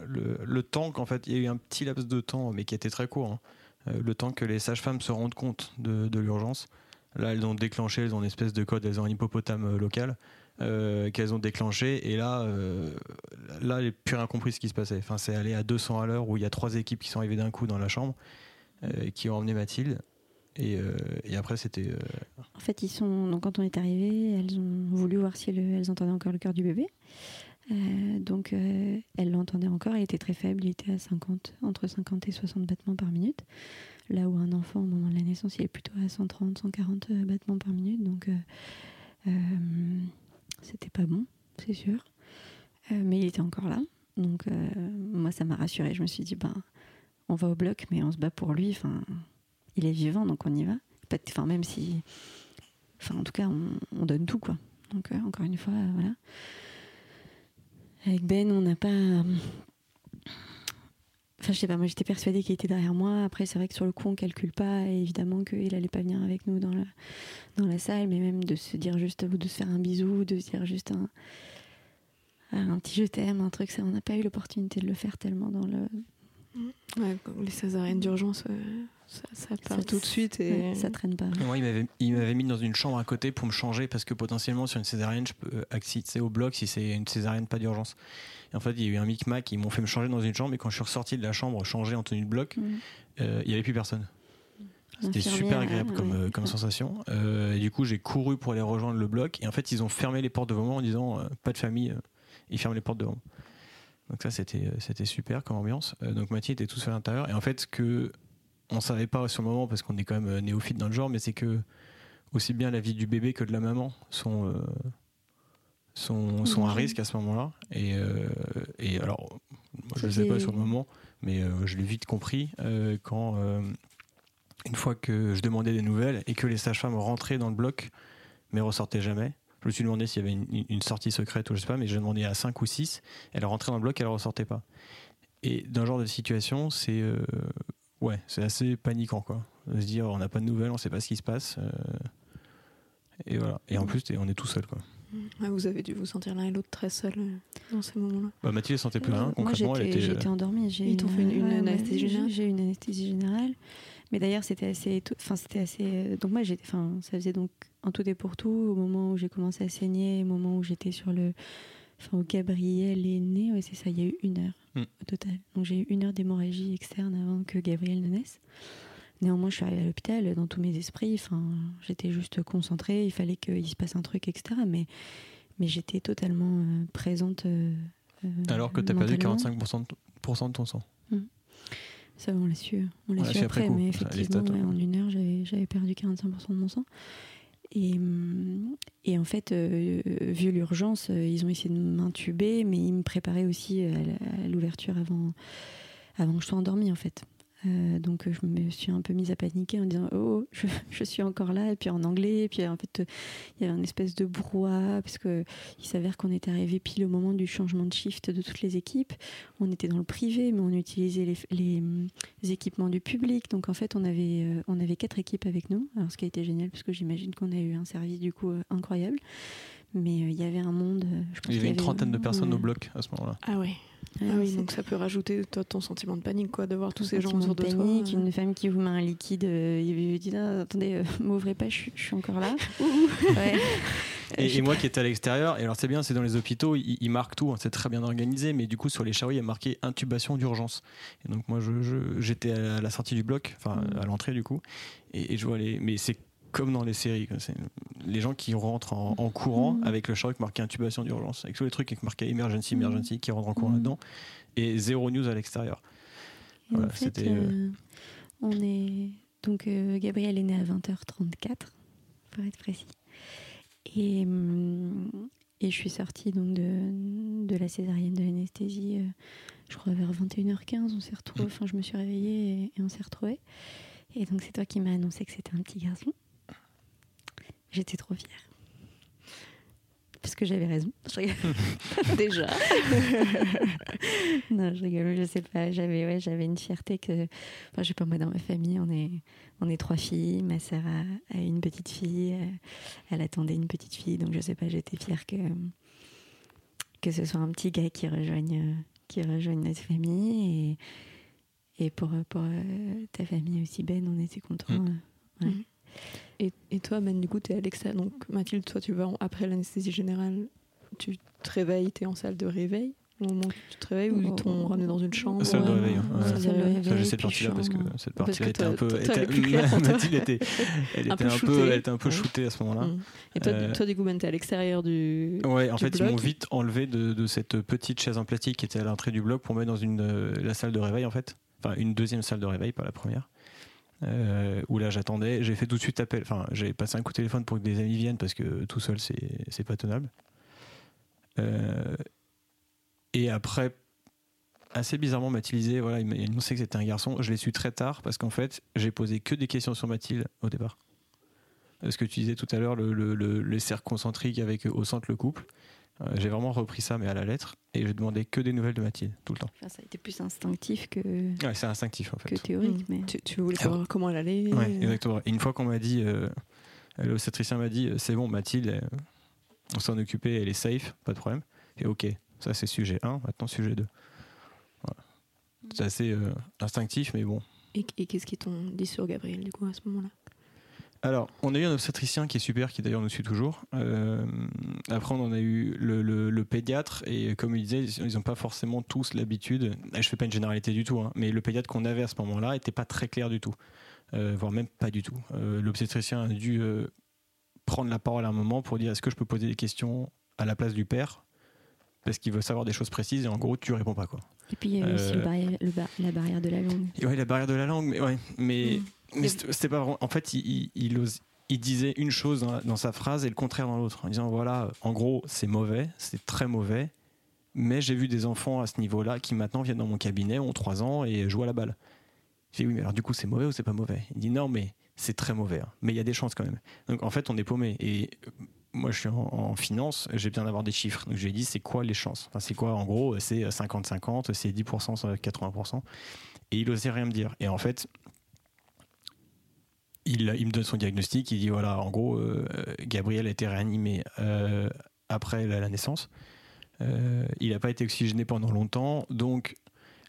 le, le temps qu'en fait, il y a eu un petit laps de temps, mais qui était très court. hein. Euh, le temps que les sages-femmes se rendent compte de, de l'urgence. Là, elles ont déclenché, elles ont une espèce de code, elles ont un hippopotame euh, local euh, qu'elles ont déclenché. Et là, là, j'ai plus rien compris ce qui se passait. Enfin, c'est allé à 200 à l'heure où il y a trois équipes qui sont arrivées d'un coup dans la chambre, qui ont emmené Mathilde. Et, euh, et après, c'était. euh, En fait, ils sont donc quand on est arrivé, elles ont voulu voir si le- elles entendaient encore le cœur du bébé. Euh, donc elles l'entendaient encore. Il était très faible. Il était à 50, entre 50 et 60 battements par minute. Là où un enfant au moment de la naissance, il est plutôt à 130, 140 euh, battements par minute. Donc c'était pas bon, c'est sûr. Mais il était encore là. Donc moi, ça m'a rassurée. Je me suis dit, ben, on va au bloc, mais on se bat pour lui. Enfin, il est vivant, donc on y va. Enfin, même si. Enfin, en tout cas, on, on donne tout, quoi. Donc, euh, encore une fois, euh, voilà. Avec Ben, on n'a pas. Enfin, je sais pas, moi j'étais persuadée qu'il était derrière moi. Après, c'est vrai que sur le coup, on calcule pas. Et évidemment qu'il allait pas venir avec nous dans la, dans la salle, mais même de se dire juste, ou de se faire un bisou, de se dire juste un, un petit je t'aime, un truc, ça, on n'a pas eu l'opportunité de le faire tellement dans le. Ouais, les césariennes d'urgence, euh, ça, ça part tout de suite et Ouais, ça traîne pas. Moi, il m'avait, mis dans une chambre à côté pour me changer parce que potentiellement sur une césarienne, je peux accéder au bloc si c'est une césarienne pas d'urgence. Et en fait, il y a eu un micmac, ils m'ont fait me changer dans une chambre et quand je suis ressorti de la chambre changé en tenue de bloc, Mm. euh, il n'y avait plus personne. C'était super agréable ouais, comme, ouais. euh, comme sensation. Euh, et du coup, j'ai couru pour aller rejoindre le bloc et en fait, ils ont fermé les portes devant moi en disant euh, pas de famille, euh, ils ferment les portes devant moi. Donc ça, c'était, euh, c'était super comme ambiance. Euh, donc Mathilde était tout seul à l'intérieur. Et en fait, ce que on savait pas sur le moment, parce qu'on est quand même euh, néophyte dans le genre, mais c'est que aussi bien la vie du bébé que de la maman sont, euh, sont, sont à risque à ce moment-là. Et, euh, et alors, moi, je ne le sais pas sur le moment, mais euh, je l'ai vite compris quand, une fois que je demandais des nouvelles et que les sages-femmes rentraient dans le bloc, mais ressortaient jamais. Je me suis demandé s'il y avait une, une sortie secrète ou je sais pas, mais j'ai demandé à 5 ou 6. Elle rentrait dans le bloc, elle ressortait pas. Et dans ce genre de situation, c'est ouais, c'est assez paniquant quoi. De se dire on n'a pas de nouvelles, on sait pas ce qui se passe. euh, et voilà. Et en plus, on est tout seul quoi. Ouais, vous avez dû vous sentir l'un et l'autre très seul euh, dans ces moments-là. Bah, Mathilde sentait plus rien. moi, Concrètement, elle était. euh, j'étais endormie. J'ai Ils t'ont fait une- une ouais, ouais, anesthésie générale J'ai une anesthésie générale. Mais d'ailleurs, c'était assez. Enfin, c'était assez. Donc, moi, j'étais. Enfin, ça faisait donc un tout et pour tout au moment où j'ai commencé à saigner, au moment où j'étais sur le. Enfin, où Gabriel est né. Ouais, c'est ça, il y a eu une heure Mm. au total. Donc, j'ai eu une heure d'hémorragie externe avant que Gabriel ne naisse. Néanmoins, je suis arrivée à l'hôpital dans tous mes esprits. Enfin, j'étais juste concentrée. Il fallait qu'il se passe un truc, etc. Mais, mais j'étais totalement euh, présente. euh, euh, Alors que tu as perdu mentalement. 45% de, ton sang. Ça, on l'a su, on l'a su après mais effectivement, ouais, en une heure, j'avais j'avais perdu 45% de mon sang. Et, hum, et en fait, euh, vu l'urgence, euh, ils ont essayé de m'intuber, mais ils me préparaient aussi à l'ouverture avant, avant que je sois endormie, en fait. Euh, donc je me suis un peu mise à paniquer en disant oh <laughs> je, je suis encore là et puis en anglais et puis en fait il y avait une espèce de brouhaha parce que il s'avère qu'on était arrivé pile au moment du changement de shift de toutes les équipes on était dans le privé mais on utilisait les, les, les équipements du public donc en fait on avait euh, on avait quatre équipes avec nous alors ce qui a été génial parce que j'imagine qu'on a eu un service du coup euh, incroyable mais euh, il y avait un monde je pense Il y avait une trentaine de personnes ouais. au bloc à ce moment-là. Ah ouais. Ah oui, donc ça peut rajouter toi, ton sentiment de panique, quoi, de voir tous ces gens autour de, toi. panique, euh. une femme qui vous met un liquide, euh, il lui dit Ah, attendez, euh, <laughs> m'ouvrez pas, je, suis- je suis encore là. <laughs> Ouais. Et, moi qui étais à l'extérieur, et alors c'est bien, c'est dans les hôpitaux, ils, ils marquent tout, hein, c'est très bien organisé, mais du coup sur les chariots il y a marqué intubation d'urgence. Et donc moi je- je- j'étais à la sortie du bloc, enfin Mm. à l'entrée du coup, et, et je vois les. Mais c'est comme dans les séries, quoi, les gens qui rentrent en, en courant Mm. avec le chariot qui marqué intubation d'urgence, avec tous les trucs qui marqué emergency, emergency, qui rentrent en courant Mm. là-dedans, et zéro news à l'extérieur. Voilà, en fait, c'était, euh, euh, on est donc euh, Gabriel est né à 20h34 pour être précis. Et, et je suis sortie donc de, de la césarienne de l'anesthésie, euh, je crois vers 21h15, on s'est retrouvés, enfin je me suis réveillée et, et on s'est retrouvés. Et donc c'est toi qui m'as annoncé que c'était un petit garçon. J'étais trop fière. Parce que j'avais raison. Je rigole. <laughs> Déjà. <laughs> non, je rigole, je sais pas. J'avais, ouais, j'avais une fierté que. Enfin, je sais pas, moi, dans ma famille, on est, on est trois filles. Ma sœur a, a une petite fille. euh, Elle attendait une petite fille. Donc, je sais pas, j'étais fière que, que ce soit un petit gars qui rejoigne, euh, qui rejoigne notre famille. Et, et pour, pour euh, ta famille aussi, Ben, on était contents. Mm. euh, ouais. Mm. Et, et toi, Ben, du coup, tu es à l'extérieur. Donc, Mathilde, toi, tu vas en- après l'anesthésie générale, tu te réveilles, tu es en salle de réveil au moment où tu te réveilles ou ils t'ont ramené dans une chambre Salle de euh, réveil, hein, j'ai cette puis partie-là parce que cette partie-là était un peu. <laughs> Mathilde était, <laughs> elle Un était peu un peu, shootée. elle était un peu Ouais. shootée à ce moment-là. Mm. Et toi, Euh, toi, du coup, Ben, t'es à l'extérieur du. Ouais, en du fait, ils m'ont vite enlevé de, de cette petite chaise en plastique qui était à l'entrée du bloc pour mettre dans une, euh, la salle de réveil, en fait. Enfin, une deuxième salle de réveil, pas la première. Euh, où là, j'attendais. J'ai fait tout de suite appel. Enfin, j'ai passé un coup de téléphone pour que des amis viennent parce que tout seul, c'est pas tenable. Euh, et après, assez bizarrement, Mathilde voilà, il m'a annoncé que c'était un garçon. Je l'ai su très tard parce qu'en fait, j'ai posé que des questions sur Mathilde au départ. Ce que tu disais tout à l'heure, le, le, le- avec au centre le couple. Euh, j'ai vraiment repris ça, mais à la lettre. Et j'ai demandé que des nouvelles de Mathilde, tout le temps. Enfin, ça a été plus instinctif que, Ouais, c'est instinctif en fait. que théorique. Mm. Mais... Tu, tu voulais Ah savoir comment elle allait Ouais, exactement. Et une fois qu'on m'a dit, euh, l'obstétricien m'a dit, euh, c'est bon, Mathilde, euh, on s'en occupait, elle est safe, pas de problème. Et ok, ça c'est sujet 1, maintenant sujet 2. Voilà. C'est assez euh, instinctif, mais bon. Et, et qu'est-ce qu'ils t'ont dit sur Gabriel, du coup, à ce moment-là? Alors, on a eu un obstétricien qui est super, qui d'ailleurs nous suit toujours. Euh, après, on en a eu le, le- le pédiatre, et comme il disait, ils n'ont pas forcément tous l'habitude. Je fais pas une généralité du tout, hein, mais le pédiatre qu'on avait à ce moment-là n'était pas très clair du tout, Euh, voire même pas du tout. Euh, L'obstétricien a dû prendre la parole à un moment pour dire est-ce que je peux poser des questions à la place du père? Parce qu'il veut savoir des choses précises et en gros tu réponds pas quoi. Et puis il y a aussi le barrière- le bar- la barrière de la langue. Ouais, la barrière de la langue, mais ouais, mais, Mm. Mais c'était pas vraiment. En fait, il, il, il ose- il disait une chose dans, dans sa phrase et le contraire dans l'autre, en disant voilà, en gros, c'est mauvais, c'est très mauvais, mais j'ai vu des enfants à ce niveau-là qui maintenant viennent dans mon cabinet, ont 3 ans et jouent à la balle. Je dis oui, mais alors du coup, c'est mauvais ou c'est pas mauvais? Il dit non, mais c'est très mauvais, hein. mais il y a des chances quand même. Donc en fait, on est paumé. Et euh, moi, je suis en, en finance, j'ai besoin d'avoir des chiffres. Donc je lui ai dit c'est quoi les chances? Enfin, C'est quoi en gros C'est 50-50, c'est 10%, c'est 80%. Et il osait rien me dire. Et en fait, il, il me donne son diagnostic. Il dit voilà, en gros, euh, Gabriel a été réanimé euh, après la, la naissance. Euh, il n'a pas été oxygéné pendant longtemps. Donc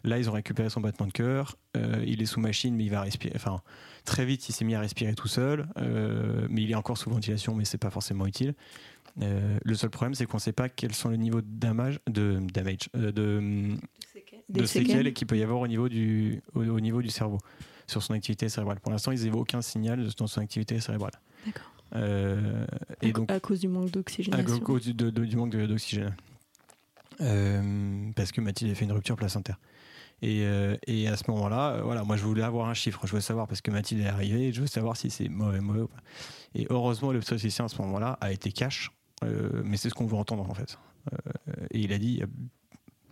là, ils ont récupéré son battement de cœur. Il est sous machine, mais il va respirer. Enfin, très vite, il s'est mis à respirer tout seul. Mais il est encore sous ventilation, mais c'est pas forcément utile. Le seul problème, c'est qu'on ne sait pas quels sont les niveaux de damage, de, damage, de, de séquelles qu'il peut y avoir au niveau du, au, au niveau du cerveau. Sur son activité cérébrale. Pour l'instant, ils n'avaient aucun signal dans son activité cérébrale. D'accord. Euh, et donc, à cause du manque d'oxygénation. À cause du manque d'oxygène. Euh, parce que Mathilde a fait une rupture placentaire. Et, euh, et, à ce moment-là, voilà, moi je voulais avoir un chiffre, je voulais savoir parce que Mathilde est arrivée, je veux savoir si c'est mauvais, mauvais ou pas. Et heureusement, le l'obstétricien à ce moment-là a été cash, mais c'est ce qu'on veut entendre en fait. et il a dit il y a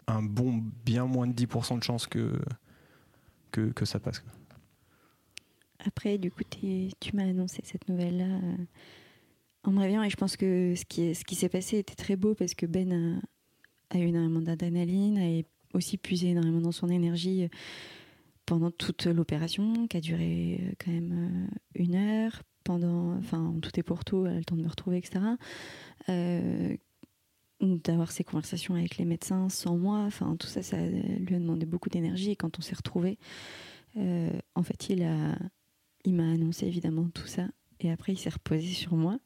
un bon bien moins de 10% de chance que, que, que ça passe. Après, du coup, tu m'as annoncé cette nouvelle-là euh, en me réveillant et je pense que ce qui, s'est passé était très beau parce que Ben a, a eu énormément d'adrénaline, a aussi puisé énormément dans son énergie euh, pendant toute l'opération qui a duré euh, quand même une heure. Pendant, enfin, tout est pour tout, le temps de me retrouver, etc. d'avoir ces conversations avec les médecins sans moi, enfin tout ça, ça lui a demandé beaucoup d'énergie. Et quand on s'est retrouvés, en fait, il a, il m'a annoncé évidemment tout ça. Et après, il s'est reposé sur moi.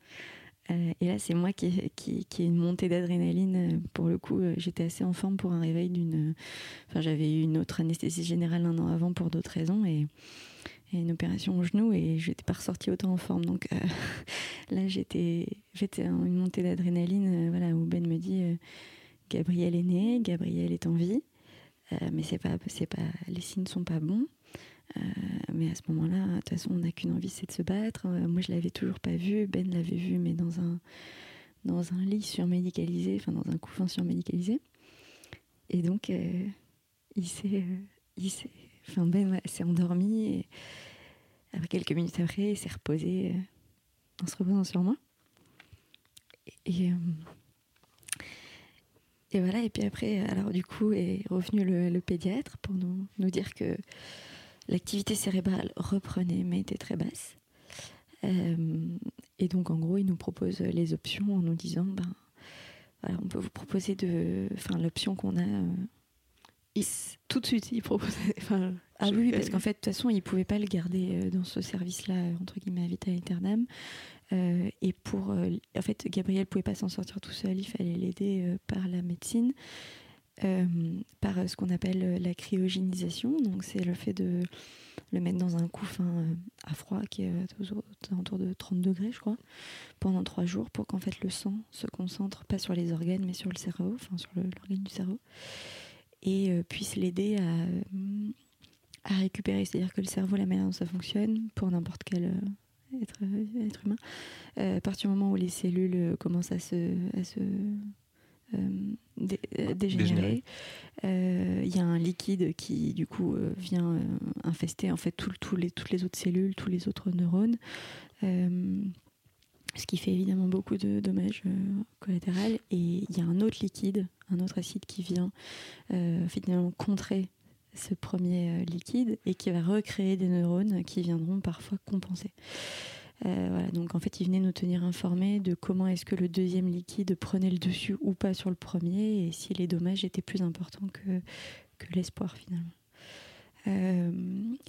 Euh, et là, c'est moi qui, qui, qui ai une montée d'adrénaline. Euh, pour le coup, euh, j'étais assez en forme pour un réveil d'une. Enfin, j'avais eu une autre anesthésie générale un an avant pour d'autres raisons et, une opération au genou et je n'étais pas ressortie autant en forme. Donc <laughs> là, j'étais, j'étais en une montée d'adrénaline. voilà, où Ben me dit Gabriel est né, Gabriel est en vie, mais c'est pas, c'est pas, les signes sont pas bons. Euh, mais à ce moment-là, de toute façon, on n'a qu'une envie, c'est de se battre. Euh, moi, je l'avais toujours pas vu. Ben l'avait vu, mais dans un, dans un lit surmédicalisé, enfin dans un couffin surmédicalisé. Et donc, euh, il s'est, il s'est, enfin Ben s'est endormi. Et après quelques minutes après, il s'est reposé en se reposant sur moi. Et, et, voilà. Et puis après, alors du coup, est revenu le, pédiatre pour nous dire que L'activité cérébrale reprenait mais était très basse. Euh, et donc en gros, il nous propose les options en nous disant, ben, voilà, on peut vous proposer de, enfin l'option qu'on a. Euh, tout de suite, il proposait. <laughs> Enfin, ah oui, parce qu'en fait, de toute façon, il ne pouvait pas le garder euh, dans ce service-là, entre guillemets, à Vital Aeternam. et pour. en fait, Gabriel ne pouvait pas s'en sortir tout seul, il fallait l'aider par la médecine. Euh, par ce qu'on appelle euh, la cryogénisation. Donc, c'est le fait de le mettre dans un couffin euh, à froid qui est autour de 30 degrés, je crois, pendant trois jours pour qu'en fait le sang se concentre pas sur les organes mais sur le cerveau, enfin sur l'organe du cerveau, et puisse l'aider à, récupérer. C'est-à-dire que le cerveau, la manière dont ça fonctionne, pour n'importe quel être, humain, à partir du moment où les cellules commencent à se euh, euh, dégénéré. Euh, il y a un liquide qui du coup vient infester en fait tout, les, toutes les autres cellules, tous les autres neurones ce qui fait évidemment beaucoup de dommages collatéraux. Et il y a un autre liquide, un autre acide qui vient finalement contrer ce premier liquide et qui va recréer des neurones qui viendront parfois compenser. Euh, voilà, donc en fait, il venait nous tenir informés de comment est-ce que le deuxième liquide prenait le dessus ou pas sur le premier et si les dommages étaient plus importants que, que l'espoir finalement. Euh,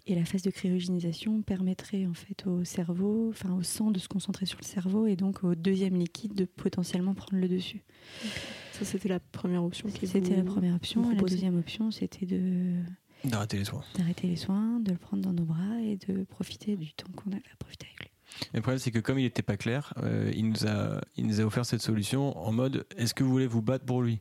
et la phase de cryogénisation permettrait en fait au cerveau, enfin au sang de se concentrer sur le cerveau et donc au deuxième liquide de potentiellement prendre le dessus. Ça c'était la première option. C'était la première option. La deuxième option c'était de d'arrêter les soins. D'arrêter les soins, de le prendre dans nos bras et de profiter du temps qu'on avait à profiter avec lui. Le problème, c'est que comme il n'était pas clair, euh, il, nous a, il nous a offert cette solution en mode est-ce que vous voulez vous battre pour lui?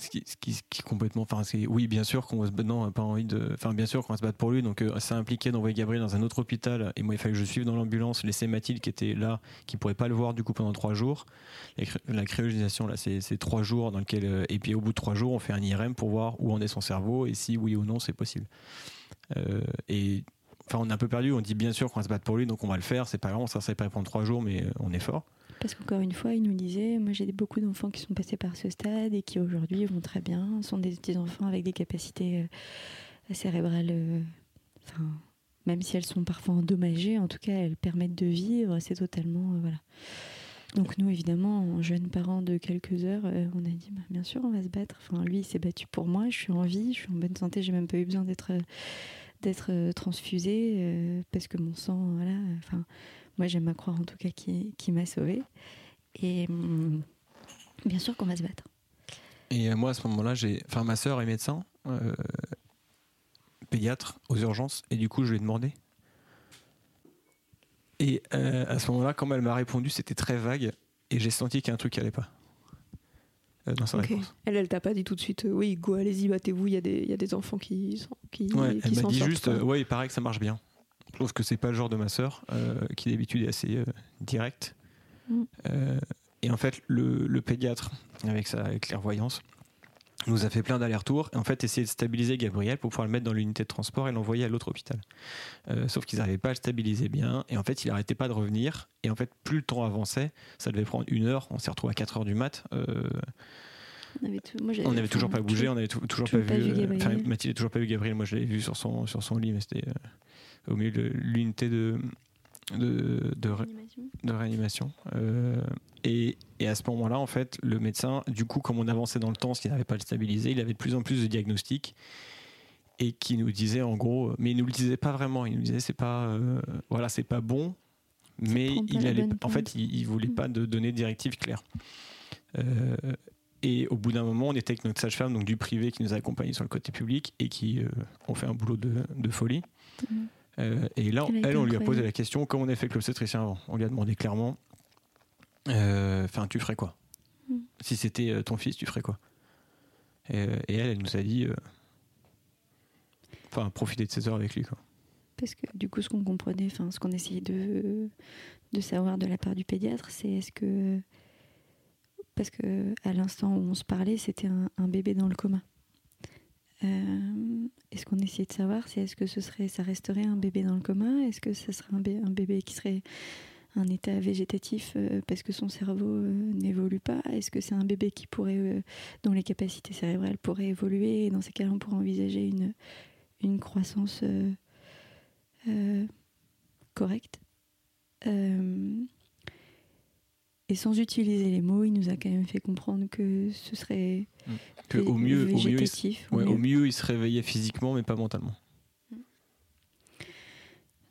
Ce qui, ce, qui, complètement. Enfin, oui, bien sûr qu'on va se battre. Non, pas envie de. Enfin, bien sûr qu'on va se battre pour lui. Donc, euh, ça impliquait d'envoyer Gabriel dans un autre hôpital. Et moi, il fallait que je suive dans l'ambulance, laisser Mathilde qui était là, qui pourrait pas le voir du coup pendant trois jours. La, cryogénisation, là, c'est trois jours dans lequel. Euh, et puis, au bout de trois jours, on fait un IRM pour voir où en est son cerveau et si oui ou non c'est possible. et Enfin, on est un peu perdu. On dit bien sûr qu'on va se battre pour lui, donc on va le faire. C'est pas grave, ça, ça pas prendre trois jours, mais euh, on est fort. Parce qu'encore une fois, il nous disait Moi, j'ai beaucoup d'enfants qui sont passés par ce stade et qui aujourd'hui vont très bien. Sont des petits enfants avec des capacités euh, cérébrales. Euh, même si elles sont parfois endommagées, en tout cas, elles permettent de vivre. C'est totalement. voilà. Donc, nous, évidemment, jeunes parents de quelques heures, on a dit bah, Bien sûr, on va se battre. Enfin, lui, il s'est battu pour moi. Je suis en vie, je suis en bonne santé. J'ai même pas eu besoin d'être d'être euh, transfusée euh, parce que mon sang, voilà, enfin, moi j'aime à croire en tout cas qui, qui m'a sauvée. Et hum, bien sûr qu'on va se battre. Et euh, moi à ce moment-là, j'ai, enfin ma sœur est médecin. pédiatre aux urgences et du coup je lui ai demandé. Et à ce moment-là, quand elle m'a répondu, c'était très vague et j'ai senti qu'il y a un truc qui allait pas. Dans sa réponse. Elle, elle t'a pas dit tout de suite, euh, oui, go, allez-y, battez-vous, il y, a des- il y a des enfants qui, sont- qui, Ouais, qui elle m'a dit sortent, juste, euh, ouais, il paraît que ça marche bien. Sauf que c'est pas le genre de ma sœur, euh, qui d'habitude est assez euh, directe. Mm. Et en fait, le, le pédiatre, avec sa clairvoyance, nous a fait plein d'allers-retours et en fait essayer de stabiliser Gabriel pour pouvoir le mettre dans l'unité de transport et l'envoyer à l'autre hôpital. Euh, sauf qu'ils n'arrivaient pas à le stabiliser bien et en fait il arrêtait pas de revenir et en fait plus le temps avançait, ça devait prendre une heure, on s'est retrouvé à 4 heures du mat, euh, On avait, tout- moi, on toujours pas bougé, tout- on n'avait tou- toujours toujours pas, vu. vu euh. Enfin, Mathilde n'a toujours pas vu Gabriel. Moi, je l'avais vu sur son, sur son lit, mais c'était euh, au milieu de l'unité de, de, de, ré- Animation. de réanimation. Euh, et, et à ce moment-là, en fait, le médecin, du coup, comme on avançait dans le temps, ce qui n'avait pas le stabiliser, il avait de plus en plus de diagnostics et qui nous disait en gros, mais il nous le disait pas vraiment. Il nous disait c'est pas, euh, voilà, c'est pas bon, mais il la allait, en fait, il, il voulait Mm. pas de donner de directives claires. Euh, et au bout d'un moment, on était avec notre sage-femme, donc du privé, qui nous a accompagnés sur le côté public et qui euh, ont fait un boulot de, de folie. Mhm. Euh, et là, Elle on lui a posé la question comment on a fait avec l'obstétricien avant On lui a demandé clairement euh, Enfin, tu ferais quoi Mm. Si c'était euh, ton fils, tu ferais quoi et, et elle, elle nous a dit Enfin, profiter de ses heures avec lui. Quoi. Parce que du coup, ce qu'on comprenait, enfin, ce qu'on essayait de, de savoir de la part du pédiatre, c'est est-ce que. Parce que à l'instant où on se parlait, c'était un, un bébé dans le coma. Euh, et ce qu'on essayait de savoir, c'est est-ce que ce serait, ça resterait un bébé dans le coma? Est-ce que ça serait un, bé- un bébé qui serait un état végétatif euh, parce que son cerveau euh, n'évolue pas? Est-ce que c'est un bébé qui pourrait, euh, dont les capacités cérébrales pourraient évoluer Et dans ces cas-là, on pourrait envisager une, une croissance euh, euh, correcte? Euh, et sans utiliser les mots, il nous a quand même fait comprendre que ce serait Que au, mieux, au, mieux, il, au ouais, au mieux. il se réveillait physiquement, mais pas mentalement.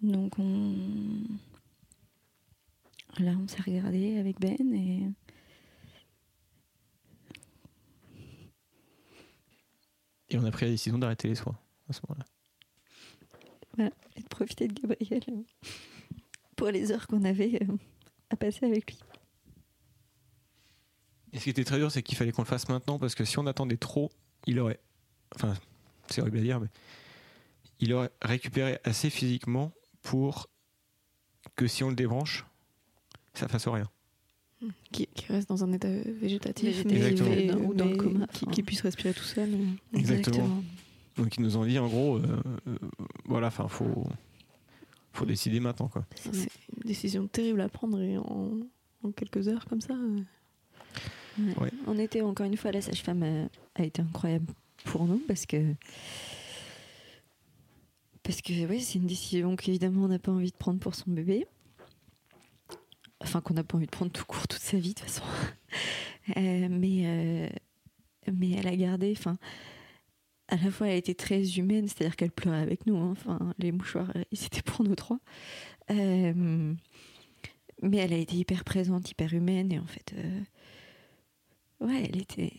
Donc on... Là, on s'est regardé avec Ben et Et on a pris la décision d'arrêter les soins à ce moment-là. et de profiter de Gabriel pour les heures qu'on avait euh, à passer avec lui. Et ce qui était très dur, c'est qu'il fallait qu'on le fasse maintenant parce que si on attendait trop, il aurait. Enfin, c'est horrible à dire, mais. Il aurait récupéré assez physiquement pour que si on le débranche, ça fasse rien. qui, qui reste dans un état végétatif, Végétatif, Exactement. mais, ou dans le coma, qui, qui puisse respirer tout seul. euh. Exactement. Donc ils nous ont dit en gros, euh, euh, voilà, enfin, faut. Faut décider maintenant, quoi. C'est une décision terrible à prendre et en, en quelques heures comme ça. euh. Ouais. On était encore une fois, la sage-femme a, a été incroyable pour nous parce que. Parce que ouais, c'est une décision qu'évidemment on n'a pas envie de prendre pour son bébé. Enfin, qu'on n'a pas envie de prendre tout court toute sa vie de toute façon. <laughs> Euh, mais, euh, mais elle a gardé. Enfin, à la fois elle a été très humaine, c'est-à-dire qu'elle pleurait avec nous. hein. Enfin, les mouchoirs, euh, c'était pour nous trois. Euh, mais elle a été hyper présente, hyper humaine et en fait. euh, Ouais, elle était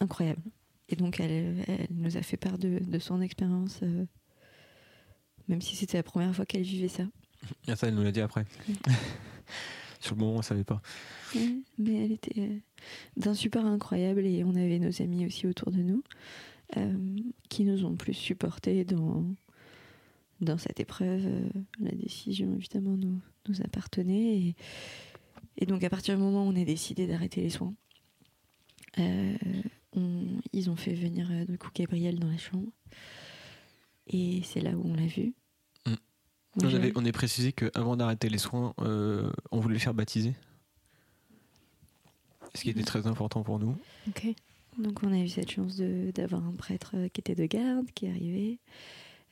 incroyable. Et donc, elle, elle nous a fait part de, de son expérience, euh, même si c'était la première fois qu'elle vivait ça. Et <laughs> ça, elle nous l'a dit après. <laughs> Sur le moment, on savait pas. Ouais, mais elle était euh, d'un support incroyable et on avait nos amis aussi autour de nous euh, qui nous ont plus supportés dans, dans cette épreuve. Euh, la décision, évidemment, nous, nous appartenait. Et, et donc, à partir du moment où on a décidé d'arrêter les soins, on- ils ont fait venir euh, du coup Gabriel dans la chambre. Et c'est là où on l'a vu. Mm. Moi, On, avait, on est précisé qu'avant d'arrêter les soins, euh, on voulait le faire baptiser. Ce qui était très important pour nous. Ok. Donc on a eu cette chance de- d'avoir un prêtre euh, qui était de garde, qui est arrivé.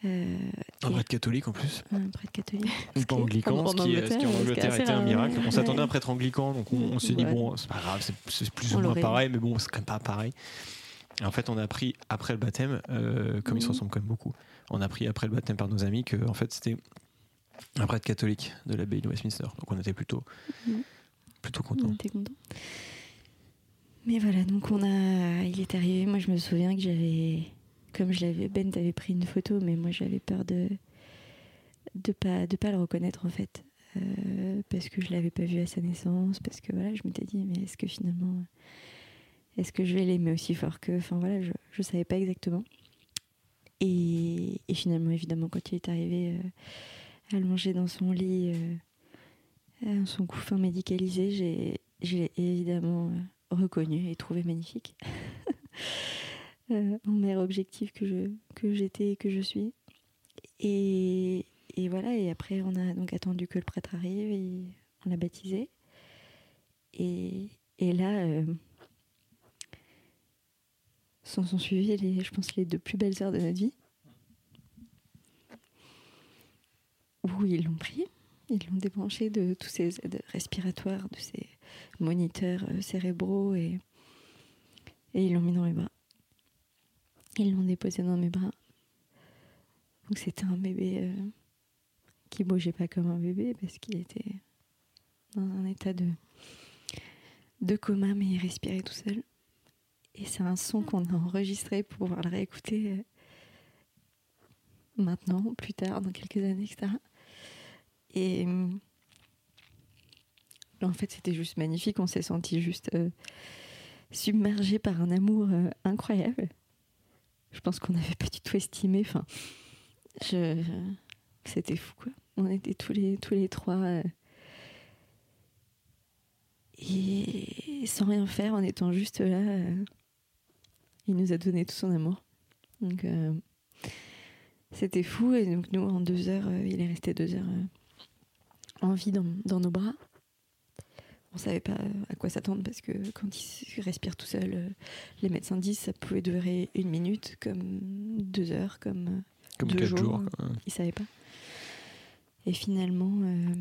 Euh, Un prêtre catholique en plus. un prêtre catholique. Ou pas qui est- anglican, ce qui, est- ce qui en Angleterre, était un miracle. On s'attendait à un prêtre anglican, donc on, on s'est dit, bon, c'est pas grave, c'est- c'est plus On ou moins pareil, mais bon, c'est quand même pas pareil. Et en fait, on a appris après le baptême, euh, comme ils se ressemblent quand même beaucoup, on a appris après le baptême par nos amis que en fait c'était un prêtre catholique de l'abbaye de Westminster. Donc on était plutôt, Mhm. plutôt On contents. était contents. Mais voilà, donc on a, il est arrivé. Moi, je me souviens que j'avais comme je l'avais, Ben t'avais pris une photo, mais moi j'avais peur de de pas de pas le reconnaître en fait, euh, parce que je l'avais pas vu à sa naissance, parce que voilà, je m'étais dit mais est-ce que finalement, est-ce que je vais l'aimer aussi fort que, enfin voilà, je je savais pas exactement. Et, et finalement évidemment quand il est arrivé euh, allongé dans son lit, euh, son couffin médicalisé, j'ai je l'ai évidemment euh, reconnu et trouvé magnifique. <laughs> euh, en mère objectif que je que j'étais et que je suis. Et, et, voilà, et après on a donc attendu que le prêtre arrive et on l'a baptisé. Et, et là, euh, s'en sont suivis, les, je pense, les deux plus belles heures de notre vie. Où ils l'ont pris, ils l'ont débranché de tous ces aides respiratoires, de ces moniteurs euh, cérébraux et, et ils l'ont mis dans mes bras. Ils l'ont déposé dans mes bras. Donc c'était un bébé euh, qui bougeait pas comme un bébé parce qu'il était dans un état de, de coma mais il respirait tout seul. Et c'est un son qu'on a enregistré pour pouvoir le réécouter euh, maintenant, plus tard, dans quelques années, etc. Et euh, en fait, c'était juste magnifique. On s'est senti juste euh, submergé par un amour incroyable. Je pense qu'on n'avait pas du tout estimé. Enfin, je... c'était fou, quoi. On était tous les, tous les trois. euh, et sans rien faire, en étant juste là, euh, il nous a donné tout son amour. Donc, euh, c'était fou. Et donc, nous, en deux heures, il est resté deux heures en vie dans nos bras. On savait pas à quoi s'attendre parce que quand il respire tout seul, euh, les médecins disent ça pouvait durer une minute, comme deux heures, comme, euh, Comme deux 4 jours. jours. Ils savaient pas. Et finalement, euh,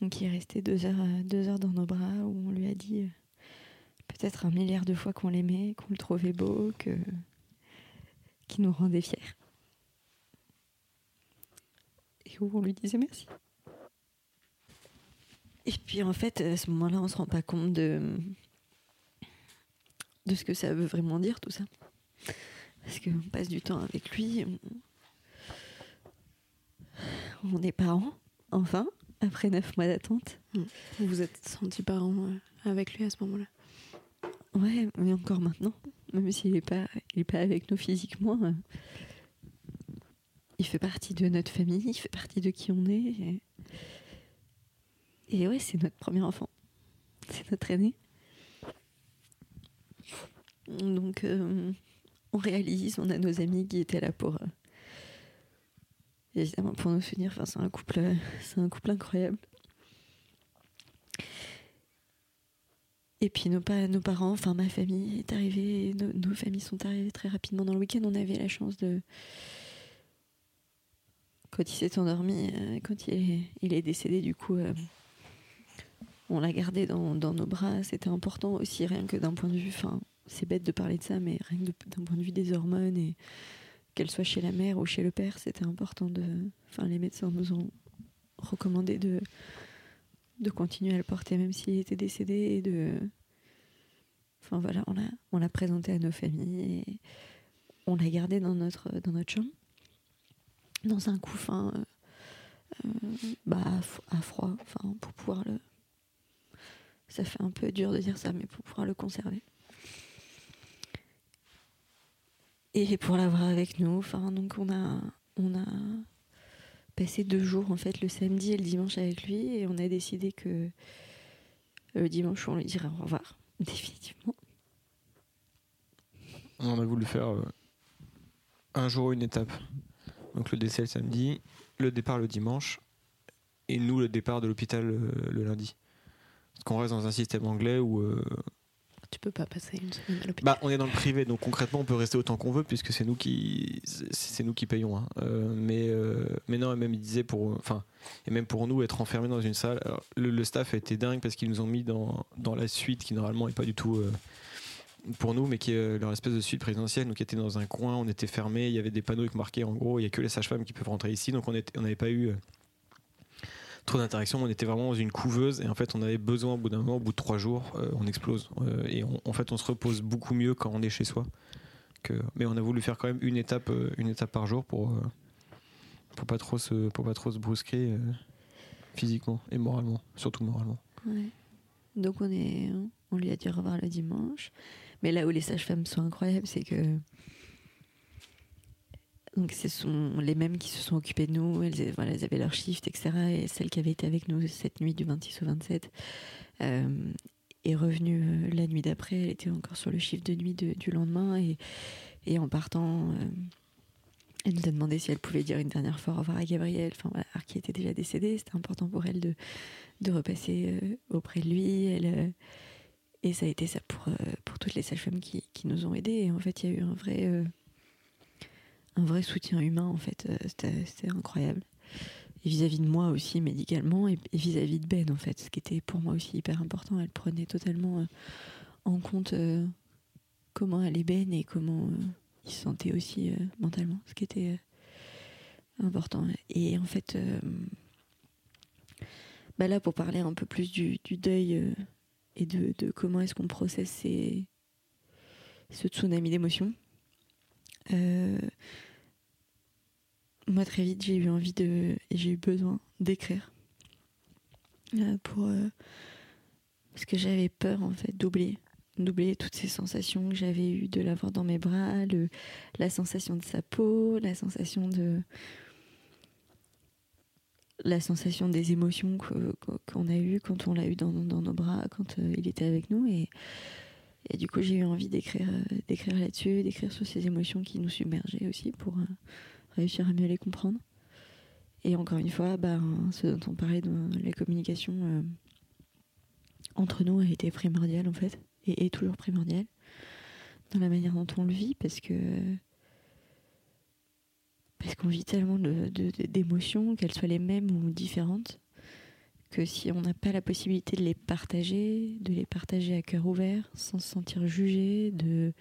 donc il est resté deux heures, euh, deux heures dans nos bras où on lui a dit euh, peut-être un milliard de fois qu'on l'aimait, qu'on le trouvait beau, que qu'il nous rendait fiers. Et où on lui disait merci. Et puis en fait, à ce moment-là, on se rend pas compte de de ce que ça veut vraiment dire tout ça. Parce qu'on passe du temps avec lui, on, on est parents, enfin, après neuf mois d'attente. Vous vous êtes senti parent euh, avec lui à ce moment-là? Ouais, mais encore maintenant, même s'il n'est pas, il est pas avec nous physiquement, euh, il fait partie de notre famille, il fait partie de qui on est. Et, et ouais, c'est notre premier enfant, c'est notre aîné. Donc, euh, on réalise, on a nos amis qui étaient là pour, euh, évidemment, pour nous soutenir. Enfin, c'est un couple, c'est un couple incroyable. Et puis nos, pa- nos parents, enfin ma famille est arrivée, nos, familles sont arrivées très rapidement dans le week-end. On avait la chance de. Quand il s'est endormi, euh, quand il est, il est décédé, du coup, on l'a gardé dans, nos bras. C'était important aussi, rien que d'un point de vue. Enfin, c'est bête de parler de ça, mais rien que d'un point de vue des hormones et qu'elle soit chez la mère ou chez le père, c'était important de. Enfin, les médecins nous ont recommandé de continuer à le porter même s'il était décédé enfin voilà on l'a on l'a présenté à nos familles et on l'a gardé dans notre dans notre chambre dans un couffin euh, euh, bah à froid pour pouvoir le ça fait un peu dur de dire ça mais pour pouvoir le conserver et pour l'avoir avec nous enfin donc on a on a passé deux jours en fait le samedi et le dimanche avec lui et on a décidé que le dimanche on lui dirait au revoir <laughs> définitivement On a voulu faire euh, un jour une étape. Donc le décès le samedi, le départ le dimanche, et nous le départ de l'hôpital euh, le lundi. Parce qu'on reste dans un système anglais où euh, Tu peux pas passer une semaine à l'hôpital. bah, on est dans le privé, donc concrètement on peut rester autant qu'on veut puisque c'est nous qui c'est nous qui payons. hein. Euh, mais euh, mais non, et même il disait pour enfin et même pour nous être enfermés dans une salle. alors, le, le staff a été dingue parce qu'ils nous ont mis dans dans la suite qui normalement est pas du tout euh, pour nous, mais qui est leur espèce de suite présidentielle, donc qui était dans un coin, on était fermé, il y avait des panneaux avec marqué en gros, il y a que les sages-femmes qui peuvent rentrer ici, donc on était- on n'avait pas eu trop d'interaction, on était vraiment dans une couveuse et en fait on avait besoin au bout d'un moment, au bout de trois jours, euh, on explose Euh, et en fait on se repose beaucoup mieux quand on est chez soi Que, mais on a voulu faire quand même une étape, euh, une étape par jour pour, pour, pas trop se, pour pas trop se brusquer physiquement et moralement, surtout moralement. Donc on, est, on lui a dit au revoir le dimanche. Mais là où les sages-femmes sont incroyables, c'est que donc ce sont les mêmes qui se sont occupées de nous. Elles, voilà, elles avaient leur shift, etc. Et celle qui avait été avec nous cette nuit du 26 au 27 euh, est revenue euh, la nuit d'après. Elle était encore sur le shift de nuit de- du lendemain. Et, et en partant, euh, elle nous a demandé si elle pouvait dire une dernière fois au revoir à Gabriel, enfin, voilà, qui était déjà décédé. C'était important pour elle de, de repasser auprès de lui. Et ça a été ça pour, pour toutes les sages-femmes qui, qui nous ont aidés. Et en fait, il y a eu un vrai, un vrai soutien humain, en fait. Euh, C'était incroyable. Et vis-à-vis de moi aussi, médicalement, et vis-à-vis de Ben, en fait, ce qui était pour moi aussi hyper important. Elle prenait totalement euh, en compte euh, comment allait Ben et comment il se sentait aussi mentalement, ce qui était important. Et en fait, bah là, pour parler un peu plus du, deuil et de, comment est-ce qu'on processe ces, ce tsunami d'émotions, moi, très vite, j'ai eu envie de. et j'ai eu besoin d'écrire. Euh, pour. euh, parce que j'avais peur, en fait, d'oublier. D'oublier toutes ces sensations que j'avais eues, de l'avoir dans mes bras, le, la sensation de sa peau, la sensation de. la sensation des émotions qu'on a eues quand on l'a eu dans, nos bras, quand euh, il était avec nous. Et, et du coup, j'ai eu envie d'écrire d'écrire là-dessus, d'écrire sur ces émotions qui nous submergeaient aussi pour réussir à mieux les comprendre. Et encore une fois, bah, ce dont on parlait dans la communication euh, entre nous a été primordial en fait, et est toujours primordial dans la manière dont on le vit, parce que parce qu'on vit tellement de- de- de- d'émotions, qu'elles soient les mêmes ou différentes, que si on n'a pas la possibilité de les partager, de les partager à cœur ouvert, sans se sentir jugé, de,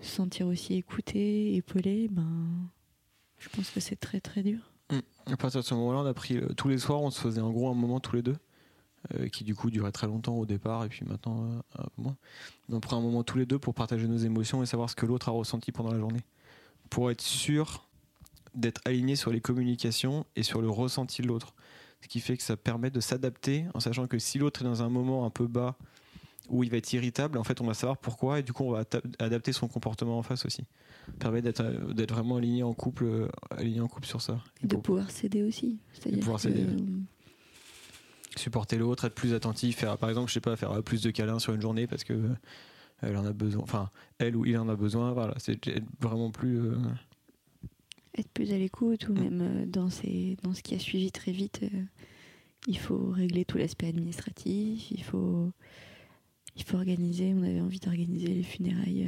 se sentir aussi écouté, épaulé, ben, je pense que c'est très très dur. À partir de ce moment-là, on a pris euh, tous les soirs, on se faisait en gros un moment tous les deux, euh, qui du coup durait très longtemps au départ et puis maintenant euh, un peu moins. On prend un moment tous les deux pour partager nos émotions et savoir ce que l'autre a ressenti pendant la journée, pour être sûr d'être aligné sur les communications et sur le ressenti de l'autre. Ce qui fait que ça permet de s'adapter en sachant que si l'autre est dans un moment un peu bas où il va être irritable, en fait on va savoir pourquoi et du coup on va adapter son comportement en face aussi. Ça permet d'être euh, d'être vraiment aligné en couple, euh, aligné en couple sur ça. Et de pouvoir s'aider aussi. C'est-à-dire pouvoir que, s'aider. supporter l'autre, être plus attentif, faire par exemple, je sais pas, faire euh, plus de câlins sur une journée parce que elle en a besoin, enfin elle ou il en a besoin, voilà, c'est être vraiment plus. euh, être plus à l'écoute ou Mm. même euh, dans, ces, dans ce qui a suivi très vite, euh, il faut régler tout l'aspect administratif, il faut, il faut organiser, on avait envie d'organiser les funérailles,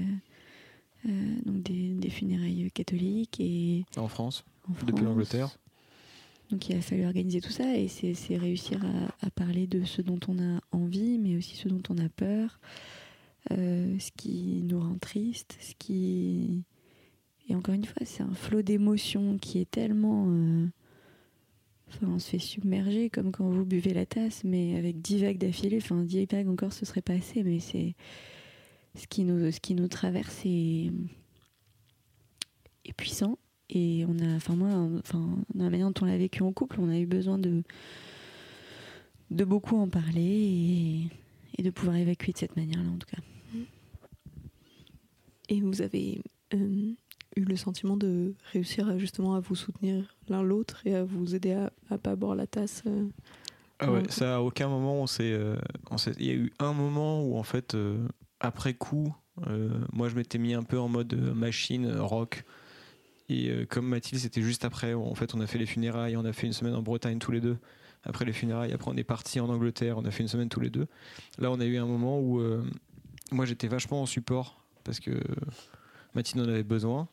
euh, euh, donc des, des funérailles catholiques et en France, en France. depuis l'Angleterre. Donc il a fallu organiser tout ça et c'est c'est réussir à, à parler de ce dont on a envie, mais aussi ce dont on a peur, euh, ce qui nous rend triste, ce qui... Et encore une fois, c'est un flot d'émotions qui est tellement... euh, On se fait submerger comme quand vous buvez la tasse, mais avec 10 vagues d'affilée. Enfin, 10 vagues encore, ce serait pas assez, mais c'est... Ce qui nous, ce qui nous traverse est, puissant. Et on a, enfin moi, enfin dans la manière dont on l'a vécu en couple, on a eu besoin de de beaucoup en parler et, et de pouvoir évacuer de cette manière-là en tout cas. Et vous avez euh, eu le sentiment de réussir à, justement à vous soutenir l'un l'autre et à vous aider à, à pas boire la tasse. euh. Ah ouais, ça à aucun moment on s'est, euh, il y a eu un moment où en fait euh, après coup, euh, moi je m'étais mis un peu en mode euh, machine rock. Et comme Mathilde, c'était juste après, en fait, on a fait les funérailles, on a fait une semaine en Bretagne tous les deux. Après les funérailles, après on est parti en Angleterre, on a fait une semaine tous les deux. Là, on a eu un moment où moi j'étais vachement en support parce que Mathilde en avait besoin.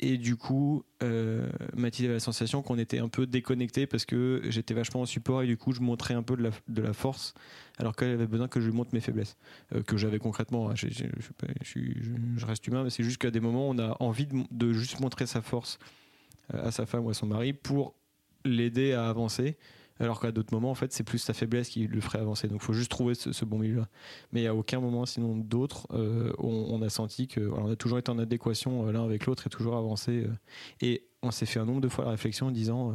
Et du coup, euh, Mathilde avait la sensation qu'on était un peu déconnecté parce que j'étais vachement en support et du coup, je montrais un peu de la, de la force alors qu'elle avait besoin que je lui montre mes faiblesses euh, que j'avais concrètement. hein. Je, reste humain, mais c'est juste qu'à des moments, on a envie de, de juste montrer sa force euh, à sa femme ou à son mari pour l'aider à avancer. Alors qu'à d'autres moments, en fait, c'est plus sa faiblesse qui le ferait avancer. Donc, il faut juste trouver ce, bon milieu-là. Mais à aucun moment, sinon d'autres, euh, on, a senti que, on a toujours été en adéquation l'un avec l'autre et toujours avancé. et on s'est fait un nombre de fois la réflexion en disant,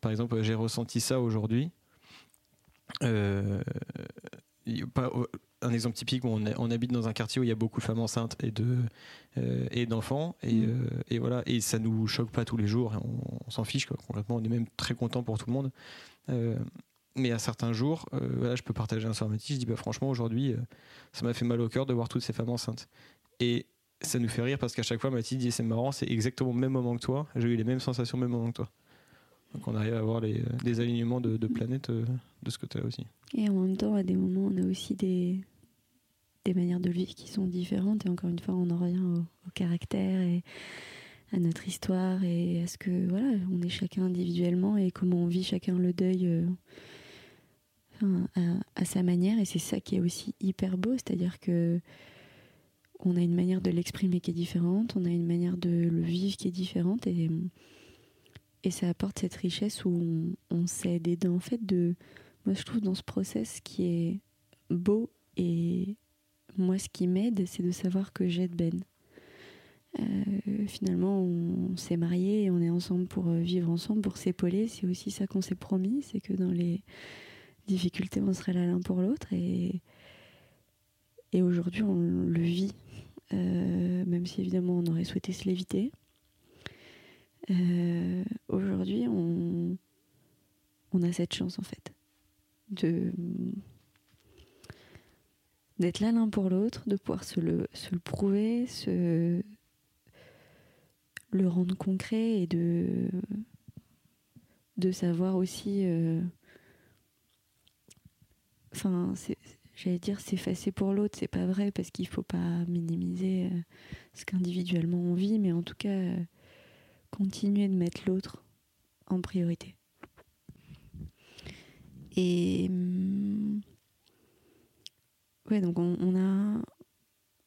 par exemple, j'ai ressenti ça aujourd'hui. Un exemple typique où on, habite dans un quartier où il y a beaucoup de femmes enceintes et de euh, et d'enfants. Et, mm. euh, et, voilà. Et ça nous choque pas tous les jours on, s'en fiche quoi, complètement. On est même très content pour tout le monde. Euh, mais à certains jours voilà je peux partager un soir je dis bah franchement aujourd'hui ça m'a fait mal au cœur de voir toutes ces femmes enceintes. Et ça nous fait rire parce qu'à chaque fois Mathilde dit c'est marrant c'est exactement le même moment que toi. J'ai eu les mêmes sensations au même moment que toi. Donc on arrive à avoir les, des alignements de, de planètes de ce côté-là aussi. Et en même temps, à des moments, on a aussi des, des manières de vivre qui sont différentes. Et encore une fois, on en revient au, caractère et à notre histoire et à ce que, voilà, on est chacun individuellement et comment on vit chacun le deuil euh, à, sa manière. Et c'est ça qui est aussi hyper beau, c'est-à-dire que on a une manière de l'exprimer qui est différente, on a une manière de le vivre qui est différente et, et ça apporte cette richesse où on, on s'aide. Et en fait, de, moi je trouve dans ce process qui est beau et moi ce qui m'aide c'est de savoir que j'aide Ben. Euh, finalement on, s'est mariés et on est ensemble pour euh, vivre ensemble, pour s'épauler. C'est aussi ça qu'on s'est promis, c'est que dans les difficultés on serait là l'un pour l'autre et, aujourd'hui on le vit. Euh, même si évidemment on aurait souhaité se l'éviter. aujourd'hui on, on a cette chance en fait de d'être là l'un pour l'autre, de pouvoir se le, prouver, se le rendre concret et de de savoir aussi euh, enfin j'allais dire s'effacer pour l'autre c'est pas vrai parce qu'il faut pas minimiser euh, ce qu'individuellement on vit mais en tout cas euh, continuer de mettre l'autre en priorité. Et hum, ouais, donc on, a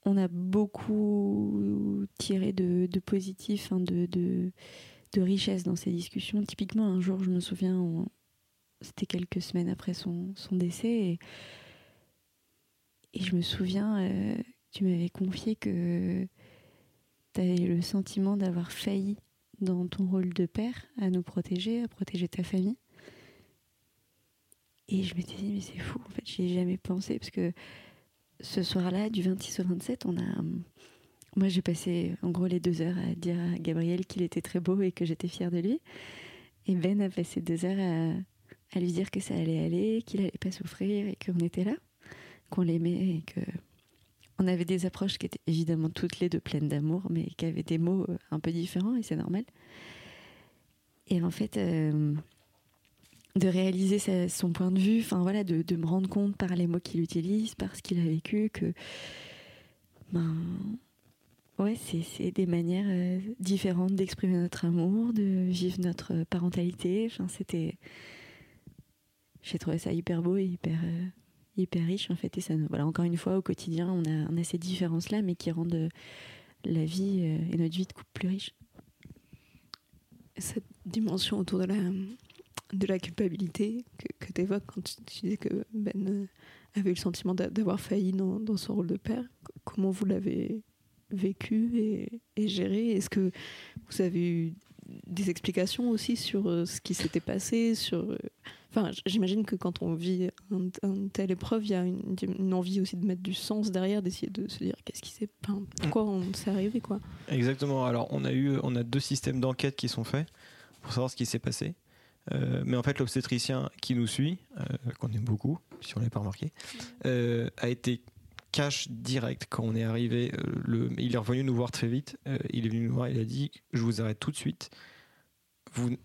on a beaucoup tiré de, positif, hein, de, de, richesse dans ces discussions. Typiquement, un jour, je me souviens, c'était quelques semaines après son, son décès, et, et, je me souviens, euh, tu m'avais confié que tu avais le sentiment d'avoir failli dans ton rôle de père à nous protéger, à protéger ta famille. Et je m'étais dit, mais c'est fou, en fait, j'y ai jamais pensé, parce que ce soir-là, du 26 au 27, on a. Moi, j'ai passé en gros les deux heures à dire à Gabriel qu'il était très beau et que j'étais fière de lui. Et Ben a passé deux heures à, lui dire que ça allait aller, qu'il allait pas souffrir et qu'on était là, qu'on l'aimait et que on avait des approches qui étaient évidemment toutes les deux pleines d'amour, mais qui avaient des mots un peu différents et c'est normal. Et en fait, euh, de réaliser son point de vue, enfin voilà, de, me rendre compte par les mots qu'il utilise, par ce qu'il a vécu, que ben ouais, c'est des manières euh, différentes d'exprimer notre amour, de vivre notre parentalité. Enfin, c'était, j'ai trouvé ça hyper beau et hyper euh, hyper riche en fait. Et voilà, encore une fois, au quotidien, on a, on a ces différences là, mais qui rendent euh, la vie et notre vie de couple plus riche. Cette dimension autour de la de la culpabilité que, que tu évoques quand tu, disais que Ben euh, avait eu le sentiment d'avoir failli dans, dans, son rôle de père. Comment vous l'avez vécu et, et géré? Est-ce que vous avez eu des explications aussi sur euh, ce qui s'était passé sur euh, enfin j'imagine que quand on vit une telle épreuve il y a une, envie aussi de mettre du sens derrière d'essayer de se dire qu'est-ce qui s'est pourquoi on s'est arrivé quoi. Exactement. Alors on a eu on a deux systèmes d'enquête qui sont faits pour savoir ce qui s'est passé euh, mais en fait, l'obstétricien qui nous suit, euh, qu'on aime beaucoup, si on l'a pas remarqué, euh, a été cash direct quand on est arrivé. il est revenu nous voir très vite. il est venu nous voir, il a dit Je vous arrête tout de suite.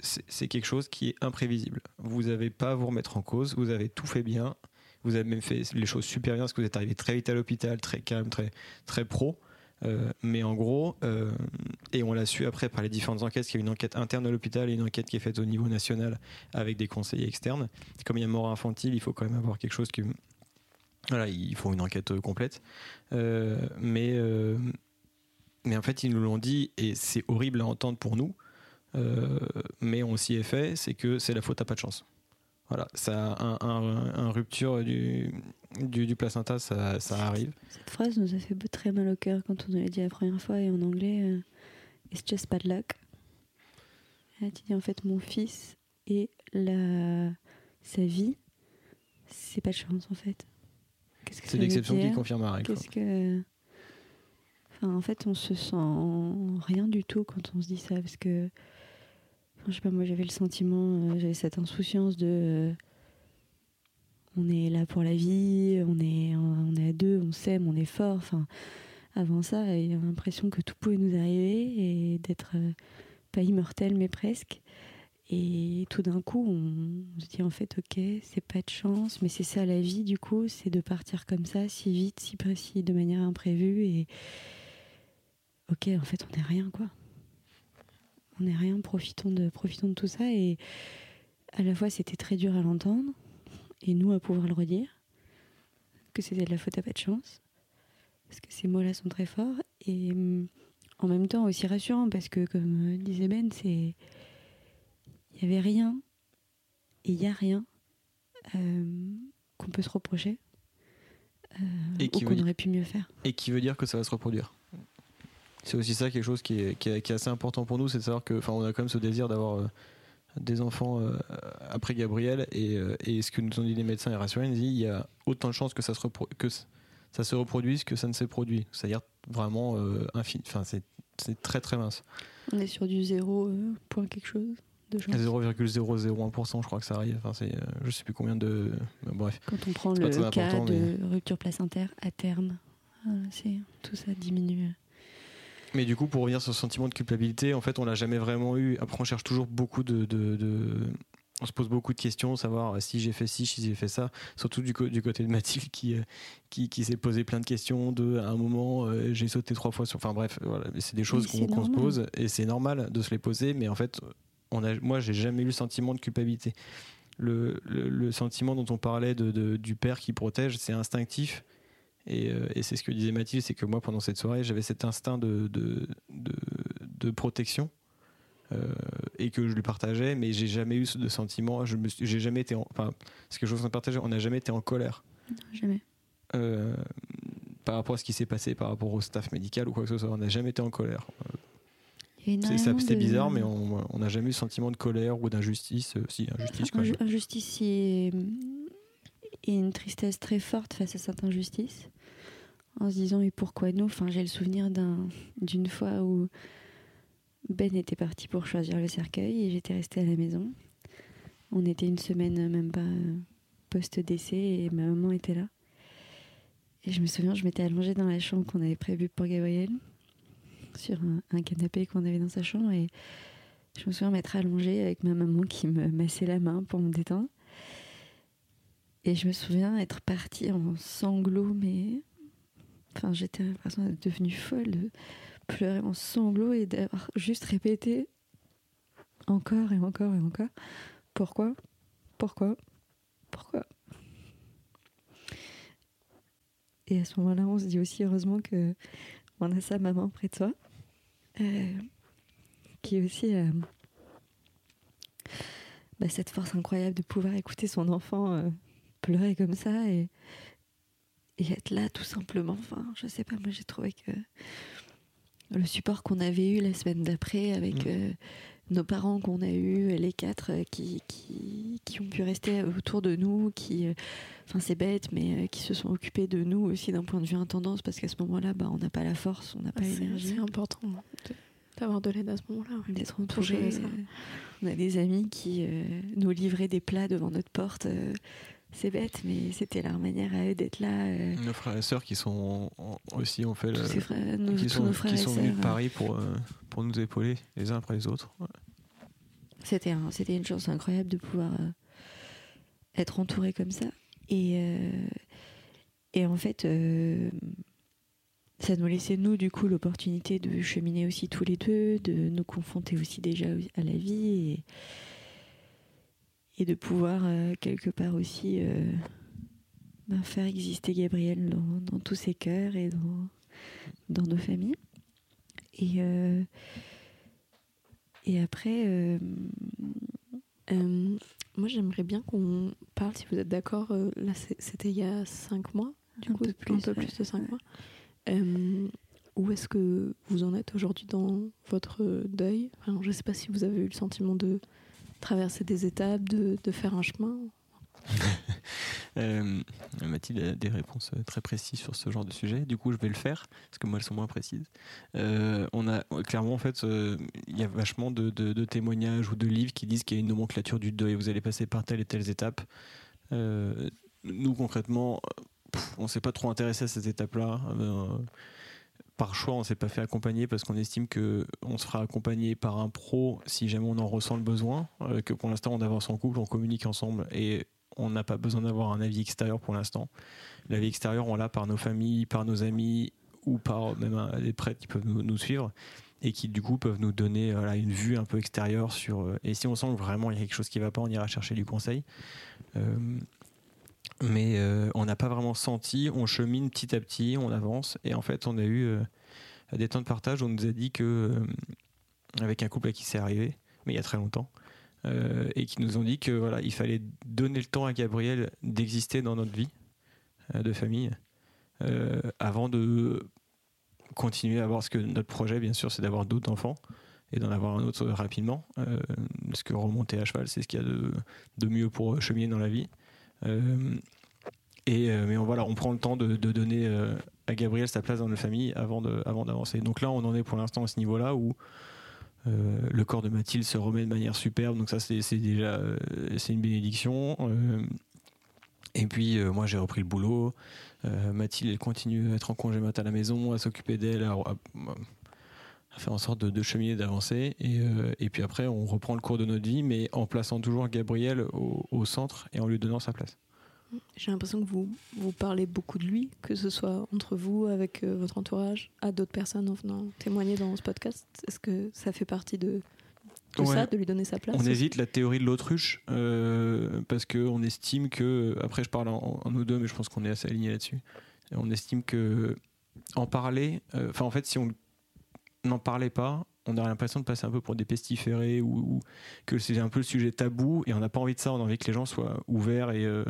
C'est quelque chose qui est imprévisible. Vous n'avez pas à vous remettre en cause. Vous avez tout fait bien. Vous avez même fait les choses super bien parce que vous êtes arrivé très vite à l'hôpital, très calme, très, très pro. Euh, mais en gros, euh, et on l'a su après par les différentes enquêtes, qu'il y a une enquête interne à l'hôpital et une enquête qui est faite au niveau national avec des conseillers externes. Comme il y a mort infantile, il faut quand même avoir quelque chose qui. Voilà, il faut une enquête euh, complète. mais, mais en fait, ils nous l'ont dit, et c'est horrible à entendre pour nous, mais on s'y est fait, c'est que c'est la faute à pas de chance. Voilà, ça, un, un- un rupture du, du, du placenta, ça, ça arrive. Cette phrase nous a fait très mal au cœur quand on l'a dit la première fois et en anglais, euh, It's just bad luck. Et là, tu dis en fait, mon fils et la... sa vie, c'est pas de chance en fait. C'est veut l'exception qui confirme la règle. quoi. Qu'est-ce que. Enfin, en fait, on se sent rien du tout quand on se dit ça parce que. Je sais pas, moi j'avais le sentiment, euh, j'avais cette insouciance de. euh, on est là pour la vie, on est, on est à deux, on s'aime, on est fort. Enfin, avant ça, il y avait l'impression que tout pouvait nous arriver et d'être euh, pas immortel, mais presque. Et tout d'un coup, on, on se dit en fait, ok, c'est pas de chance, mais c'est ça la vie du coup, c'est de partir comme ça, si vite, si précis, de manière imprévue. Et ok, en fait, on n'est rien quoi. On n'est rien, profitons de, profitons de tout ça. Et à la fois, c'était très dur à l'entendre, et nous à pouvoir le redire, que c'était de la faute à pas de chance, parce que ces mots-là sont très forts, et hum, en même temps aussi rassurant, parce que comme euh, disait Ben, c'est. Il n'y avait rien, et il n'y a rien euh, qu'on peut se reprocher, euh, Et ou qu'on aurait pu mieux faire. Et qui veut dire que ça va se reproduire? C'est aussi ça quelque chose qui est, qui est- qui est assez important pour nous, c'est de savoir que, enfin, on a quand même ce désir d'avoir euh, des enfants euh, après Gabriel, et, euh, et ce que nous ont dit les médecins et rassurés, ils nous disent il y a autant de chances que ça se, repro- que c- ça se reproduise que ça ne s'est produit. C'est-à-dire vraiment infini. Enfin, c'est très très mince. On est sur du zéro euh, point quelque chose de chance. 0,001%, je crois que ça arrive. Enfin, c'est, je sais plus combien de. Bref. Quand on prend le cas de rupture placentaire à terme, tout ça diminue. Mais du coup, pour revenir sur ce sentiment de culpabilité, en fait, on l'a jamais vraiment eu. Après, on cherche toujours beaucoup de, de- de- On se pose beaucoup de questions, savoir euh, si j'ai fait ci, si j'ai fait ça. Surtout du, côté de Mathilde qui, euh, qui, qui s'est posé plein de questions. De, à un moment, euh, j'ai sauté trois fois sur. Enfin bref, voilà. C'est des choses qu'on se pose et c'est normal de se les poser. Mais en fait, on a, moi, j'ai jamais eu le sentiment de culpabilité. Le, le- le sentiment dont on parlait de, de- du père qui protège, c'est instinctif. Et, euh, et c'est ce que disait Mathilde, c'est que moi, pendant cette soirée, j'avais cet instinct de, de, de, de protection euh, et que je lui partageais, mais j'ai jamais eu ce- de sentiment. Je me j'ai jamais été, en, enfin, c'est quelque chose qu'on partage. On n'a jamais été en colère Jamais. euh, par rapport à ce qui s'est passé, par rapport au staff médical ou quoi que ce soit. On n'a jamais été en colère. C'est ça- énormément c'est de- bizarre, mais on n'a jamais eu le sentiment de colère ou d'injustice. Euh, si, injustice quand injustice et, et une tristesse très forte face à cette injustice. En se disant, et pourquoi nous? Enfin, j'ai le souvenir d'un- d'une fois où Ben était parti pour choisir le cercueil et j'étais restée à la maison. On était une semaine, même pas euh, post-décès, et ma maman était là. Et je me souviens, je m'étais allongée dans la chambre qu'on avait prévue pour Gabriel, sur un, un canapé qu'on avait dans sa chambre, et je me souviens m'être allongée avec ma maman qui me massait la main pour me détendre. Et je me souviens être partie en sanglots, mais. Enfin, j'étais devenue folle, de pleurer en sanglots et d'avoir juste répété encore et encore et encore. Pourquoi Pourquoi Pourquoi Et à ce moment-là, on se dit aussi heureusement que on a sa maman près de soi, euh, qui est aussi euh, bah, cette force incroyable de pouvoir écouter son enfant euh, pleurer comme ça et, et être là tout simplement. Enfin, je sais pas, moi j'ai trouvé que le support qu'on avait eu la semaine d'après avec Mm. euh, nos parents qu'on a eu, les quatre euh, qui, qui, qui ont pu rester autour de nous, qui, euh, enfin c'est bête, mais euh, qui se sont occupés de nous aussi d'un point de vue intendance parce qu'à ce moment-là, bah, on n'a pas la force, on n'a pas C'est l'énergie c'est important d'avoir de l'aide à ce moment-là. ouais. d'être entouré. euh, On a des amis qui euh, nous livraient des plats devant notre porte. Euh, c'est bête, mais c'était leur manière à eux d'être là. euh, Nos frères et sœurs qui sont en- aussi ont fait le, frères, nos, qui sont, qui sont venus de Paris pour, euh, pour nous épauler les uns après les autres. Ouais. C'était un- c'était une chance incroyable de pouvoir euh, être entouré comme ça. Et, euh, et en fait, euh, ça nous laissait, nous, du coup, l'opportunité de cheminer aussi tous les deux, de nous confronter aussi déjà à la vie et, et de pouvoir, euh, quelque part aussi, euh, ben, faire exister Gabriel dans, dans tous ses cœurs et dans, dans nos familles. Et, euh, et après, moi, j'aimerais bien qu'on parle, si vous êtes d'accord. là, c'était il y a cinq mois, du Un coup, peu plus, un peu plus de cinq mois. Où est-ce que vous en êtes aujourd'hui dans votre deuil? Enfin, Je ne sais pas si vous avez eu le sentiment de traverser des étapes, de, de faire un chemin. <laughs> Euh, Mathilde a des réponses euh, très précises sur ce genre de sujet. Du coup, je vais le faire parce que moi, elles sont moins précises. Euh, on a clairement, en fait, euh, il y a vachement de, de- témoignages ou de livres qui disent qu'il y a une nomenclature du deuil. Vous allez passer par telle et telle étape. Euh, nous, concrètement, pff, on s'est pas trop intéressé à cette étape-là. Euh, par choix, on s'est pas fait accompagner parce qu'on estime que on se fera accompagner par un pro si jamais on en ressent le besoin. euh, que pour l'instant, on avance en couple, on communique ensemble et on n'a pas besoin d'avoir un avis extérieur pour l'instant. L'avis extérieur, on l'a par nos familles, par nos amis ou par même des prêtres qui peuvent nous, suivre et qui du coup peuvent nous donner voilà, une vue un peu extérieure sur. euh, et si on sent que vraiment il y a quelque chose qui va pas, on ira chercher du conseil. Euh, mais euh, on n'a pas vraiment senti, on chemine petit à petit, on avance et en fait on a eu euh, des temps de partage, on nous a dit que euh, avec un couple à qui c'est arrivé, mais il y a très longtemps, et qui nous ont dit que voilà, il fallait donner le temps à Gabriel d'exister dans notre vie de famille avant de continuer à avoir ce que notre projet, bien sûr, c'est d'avoir d'autres enfants et d'en avoir un autre rapidement. Parce que remonter à cheval, c'est ce qu'il y a de, de mieux pour cheminer dans la vie. Euh, et euh, mais on, voilà, on prend le temps de, donner euh, à Gabriel sa place dans notre famille avant de, avant d'avancer. Donc là, on en est pour l'instant à ce niveau-là où le corps de Mathilde se remet de manière superbe. Donc ça, c'est déjà c'est une bénédiction. Et puis moi, j'ai repris le boulot. Mathilde, elle continue à être en congé mat à la maison, à s'occuper d'elle, à faire en sorte de, de cheminer, d'avancer. Et, euh, et puis après, on reprend le cours de notre vie, mais en plaçant toujours Gabriel au, au centre et en lui donnant sa place. J'ai l'impression que vous, vous parlez beaucoup de lui, que ce soit entre vous, avec euh, votre entourage, à d'autres personnes en venant témoigner dans ce podcast. Est-ce que ça fait partie de, de Ouais. ça, de lui donner sa place On évite la théorie de l'autruche euh, parce qu'on estime que, après je parle en, en nous deux, mais je pense qu'on est assez alignés là-dessus. On estime que en parler, euh, enfin en fait, si on n'en parlait pas, on aurait l'impression de passer un peu pour des pestiférés ou, que c'est un peu le sujet tabou et on n'a pas envie de ça. On a envie que les gens soient ouverts et, euh,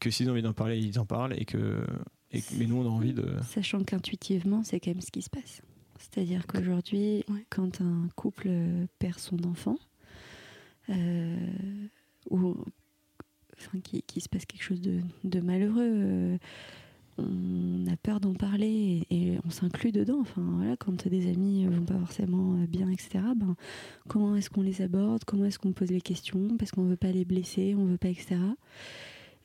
que s'ils ont envie d'en parler, ils en parlent et que, mais nous on a envie de. Sachant qu'intuitivement, c'est quand même ce qui se passe. C'est-à-dire qu'aujourd'hui, quand un couple perd son enfant, euh, ou enfin, qu'il qu'il se passe quelque chose de, de malheureux, euh, on a peur d'en parler et, et on s'inclut dedans. Enfin, voilà, quand des amis vont pas forcément bien, etc., ben, comment est-ce qu'on les aborde? Comment est-ce qu'on pose les questions? Parce qu'on veut pas les blesser, on veut pas, etc.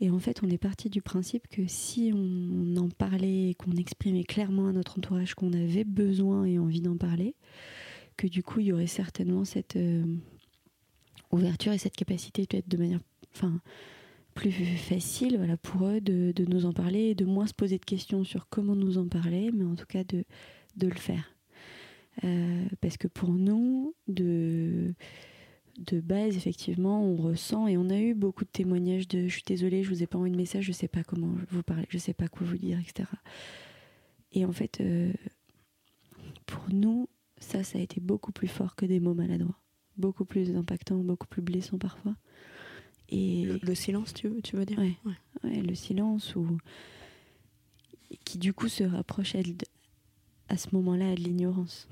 Et en fait, on est parti du principe que si on en parlait, qu'on exprimait clairement à notre entourage qu'on avait besoin et envie d'en parler, que du coup, il y aurait certainement cette euh, ouverture et cette capacité d'être de manière enfin, plus facile voilà, pour eux de, de nous en parler et de moins se poser de questions sur comment nous en parler, mais en tout cas de, de le faire. Euh, parce que pour nous, de, de base, effectivement, on ressent et on a eu beaucoup de témoignages de je suis désolée, je vous ai pas envoyé de message, je sais pas comment vous parler, je sais pas quoi vous dire, etc. Et en fait, euh, pour nous, ça, ça a été beaucoup plus fort que des mots maladroits, beaucoup plus impactant, beaucoup plus blessant parfois. Et le, le silence, tu veux, tu veux dire Ouais. ouais, le silence ou qui du coup se rapproche à, à ce moment-là de l'ignorance,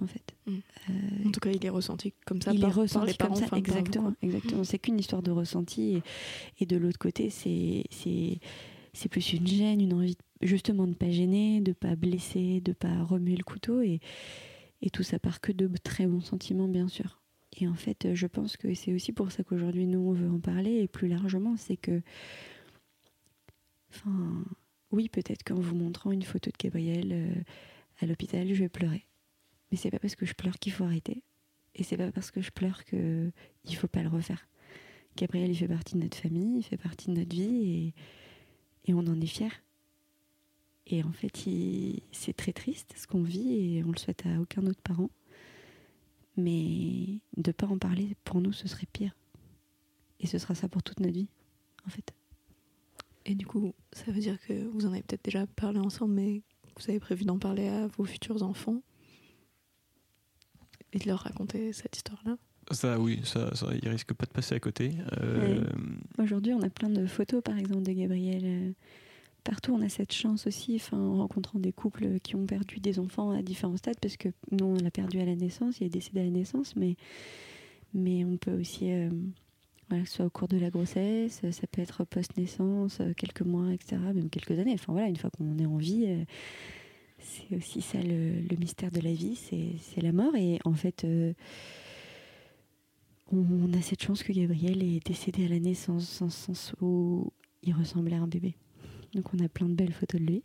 en fait. Mm. Euh, En tout cas, il est ressenti comme ça il par, est par ressenti les parents. comme ça, enfin, exactement. exactement. C'est qu'une histoire de ressenti. Et, et de l'autre côté, c'est c'est c'est plus une gêne, une envie de- justement de pas gêner, de pas blesser, de pas remuer le couteau. Et, et tout ça part que de très bons sentiments, bien sûr. Et en fait, je pense que c'est aussi pour ça qu'aujourd'hui, nous, on veut en parler. Et plus largement, c'est que. Enfin, oui, peut-être qu'en vous montrant une photo de Gabriel euh, à l'hôpital, je vais pleurer. Mais c'est pas parce que je pleure qu'il faut arrêter. Et c'est pas parce que je pleure que il faut pas le refaire. Gabriel, il fait partie de notre famille, il fait partie de notre vie et, et on en est fiers. Et en fait, c'est très triste ce qu'on vit et on le souhaite à aucun autre parent. Mais de pas en parler, pour nous, ce serait pire. Et ce sera ça pour toute notre vie, en fait. Et du coup, ça veut dire que vous en avez peut-être déjà parlé ensemble, mais vous avez prévu d'en parler à vos futurs enfants et de leur raconter cette histoire-là. Ça, oui, ça, ça, il risque pas de passer à côté. Euh, Aujourd'hui, on a plein de photos, par exemple, de Gabriel. Partout, on a cette chance aussi, en rencontrant des couples qui ont perdu des enfants à différents stades, parce que nous, on l'a perdu à la naissance, il est décédé à la naissance, mais, mais on peut aussi, euh, que ce soit au cours de la grossesse, ça peut être post-naissance, euh, quelques mois, etc., même quelques années. Enfin voilà, une fois qu'on est en vie, euh, c'est aussi ça le, mystère de la vie, c'est la mort. Et en fait, on, on a cette chance que Gabriel est décédé à la naissance, dans le sens où il ressemblait à un bébé. Donc on a plein de belles photos de lui.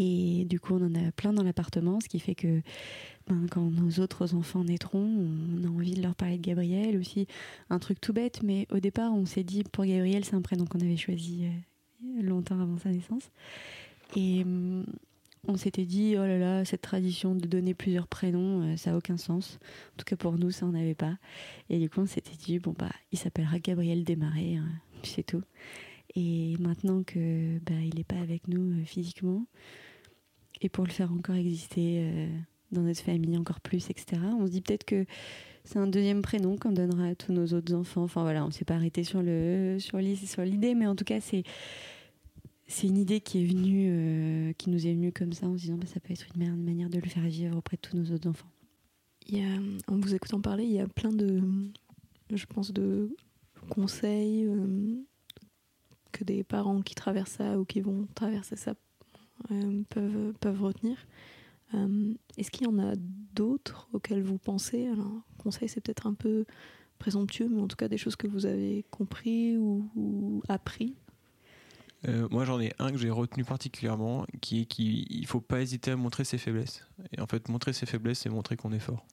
Et du coup, on en a plein dans l'appartement, ce qui fait que ben, quand nos autres enfants naîtront, on a envie de leur parler de Gabriel aussi. Un truc tout bête, mais au départ, on s'est dit pour Gabriel, c'est un prénom qu'on avait choisi euh, longtemps avant sa naissance. Et hum, on s'était dit, oh là là, cette tradition de donner plusieurs prénoms, euh, ça n'a aucun sens. En tout cas, pour nous, ça n'en avait pas. Et du coup, on s'était dit, bon, bah, il s'appellera Gabriel Desmarais, hein, c'est tout. Et maintenant que bah, il n'est pas avec nous euh, physiquement, et pour le faire encore exister euh, dans notre famille encore plus, etc., on se dit peut-être que c'est un deuxième prénom qu'on donnera à tous nos autres enfants. Enfin voilà, on ne s'est pas arrêté sur le sur l'i- sur l'idée, mais en tout cas, c'est c'est une idée qui est venue, euh, qui nous est venue comme ça, en se disant bah, ça peut être une, une manière de le faire vivre auprès de tous nos autres enfants. En vous écoutant parler, il y a plein de, je pense, de conseils que des parents qui traversent ça ou qui vont traverser ça euh, peuvent, peuvent retenir. Euh, Est-ce qu'il y en a d'autres auxquels vous pensez? Alors, conseil, c'est peut-être un peu présomptueux, mais en tout cas des choses que vous avez compris ou, appris. Euh, moi, j'en ai un que j'ai retenu particulièrement, qui est qu'il ne faut pas hésiter à montrer ses faiblesses. Et en fait, montrer ses faiblesses, c'est montrer qu'on est fort.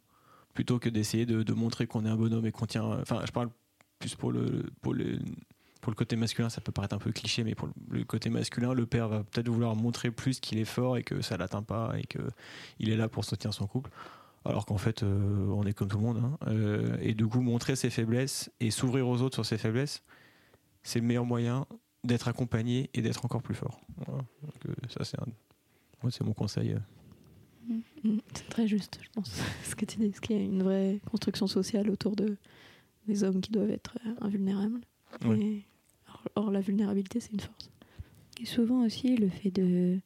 Plutôt que d'essayer de, de montrer qu'on est un bonhomme et qu'on tient. Enfin, je parle plus pour le, pour le, pour le côté masculin, ça peut paraître un peu cliché, mais pour le côté masculin, le père va peut-être vouloir montrer plus qu'il est fort et que ça l'atteint pas et qu'il est là pour soutenir son couple. Alors qu'en fait, euh, on est comme tout le monde. hein. Euh, et du coup, montrer ses faiblesses et s'ouvrir aux autres sur ses faiblesses, c'est le meilleur moyen d'être accompagné et d'être encore plus fort. Voilà. Donc, euh, ça, c'est un... mon conseil. euh. Mm, C'est très juste, je pense, <laughs> ce que tu dis. Parce qu'il y a une vraie construction sociale autour de, des hommes qui doivent être invulnérables. Ouais. Et- or, la vulnérabilité, c'est une force. Et souvent aussi le fait de,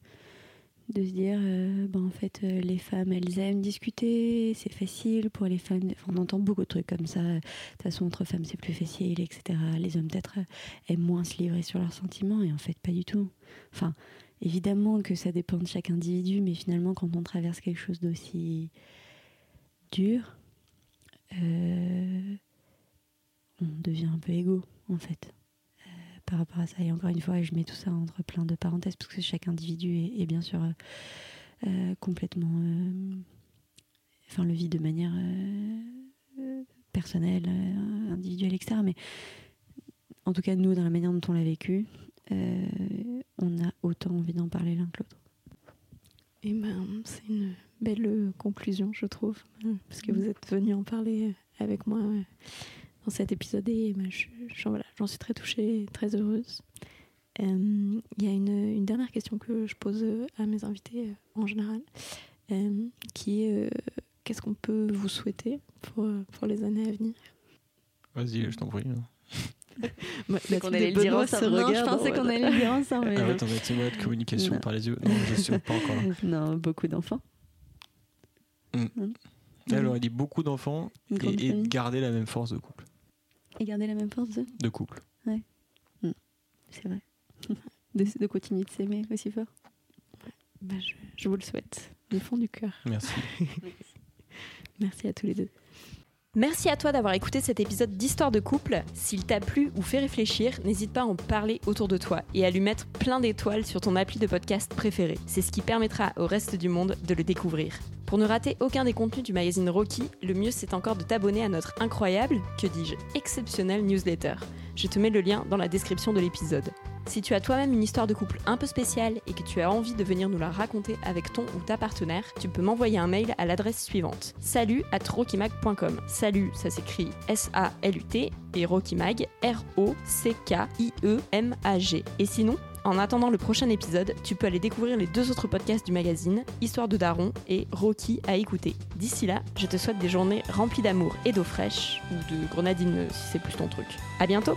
de se dire, euh, ben, en fait, euh, les femmes, elles aiment discuter, c'est facile pour les femmes. On entend beaucoup de trucs comme ça. De toute façon, entre femmes, c'est plus facile, etc. Les hommes, peut-être, euh, aiment moins se livrer sur leurs sentiments, et en fait, pas du tout. Enfin, évidemment que ça dépend de chaque individu, mais finalement, quand on traverse quelque chose d'aussi dur, euh, on devient un peu égaux, en fait par rapport à ça. Et encore une fois, je mets tout ça entre plein de parenthèses parce que chaque individu est, est bien sûr euh, euh, complètement. euh, Enfin, le vit de manière euh, personnelle, individuelle, etc. Mais en tout cas, nous, dans la manière dont on l'a vécu, on a autant envie d'en parler l'un que l'autre. Et ben, c'est une belle conclusion, je trouve, parce que vous êtes venu en parler avec moi dans cet épisode et ben, voilà, j'en suis très touchée et très heureuse. Euh, Il y a une, une dernière question que je pose euh, à mes invités euh, en général, euh, qui est euh, qu'est-ce qu'on peut vous souhaiter pour, pour les années à venir? Vas-y, je t'en prie. hein. <laughs> Mathilde qu'on et allait le dire ensemble. se Non, je pensais qu'on allait le dire ensemble. mais- Arrête, on a été mode communication Non. par les yeux. Non, je suis pas encore là. <laughs> non, beaucoup d'enfants. Mm. Hein Elle aurait dit beaucoup d'enfants et, et garder la même force de couple. Et garder la même force de. De couple. C'est vrai. <laughs> De, de continuer de s'aimer aussi fort. Ben, je, je vous le souhaite du fond du cœur. Merci. <laughs> Merci à tous les deux. Merci à toi d'avoir écouté cet épisode d'Histoire de couple. S'il t'a plu ou fait réfléchir, n'hésite pas à en parler autour de toi et à lui mettre plein d'étoiles sur ton appli de podcast préféré. C'est ce qui permettra au reste du monde de le découvrir. Pour ne rater aucun des contenus du magazine Rocky, le mieux c'est encore de t'abonner à notre incroyable, que dis-je, exceptionnel newsletter. Je te mets le lien dans la description de l'épisode. Si tu as toi-même une histoire de couple un peu spéciale et que tu as envie de venir nous la raconter avec ton ou ta partenaire, tu peux m'envoyer un mail à l'adresse suivante salut at rockymag.com. Salut, ça s'écrit S-A-L-U-T et Rockymag, R-O-C-K-I-E-M-A-G. Et sinon, En attendant le prochain épisode, tu peux aller découvrir les deux autres podcasts du magazine, Histoire de Daron et Rocky à écouter. D'ici là, je te souhaite des journées remplies d'amour et d'eau fraîche, ou de grenadine si c'est plus ton truc. À bientôt!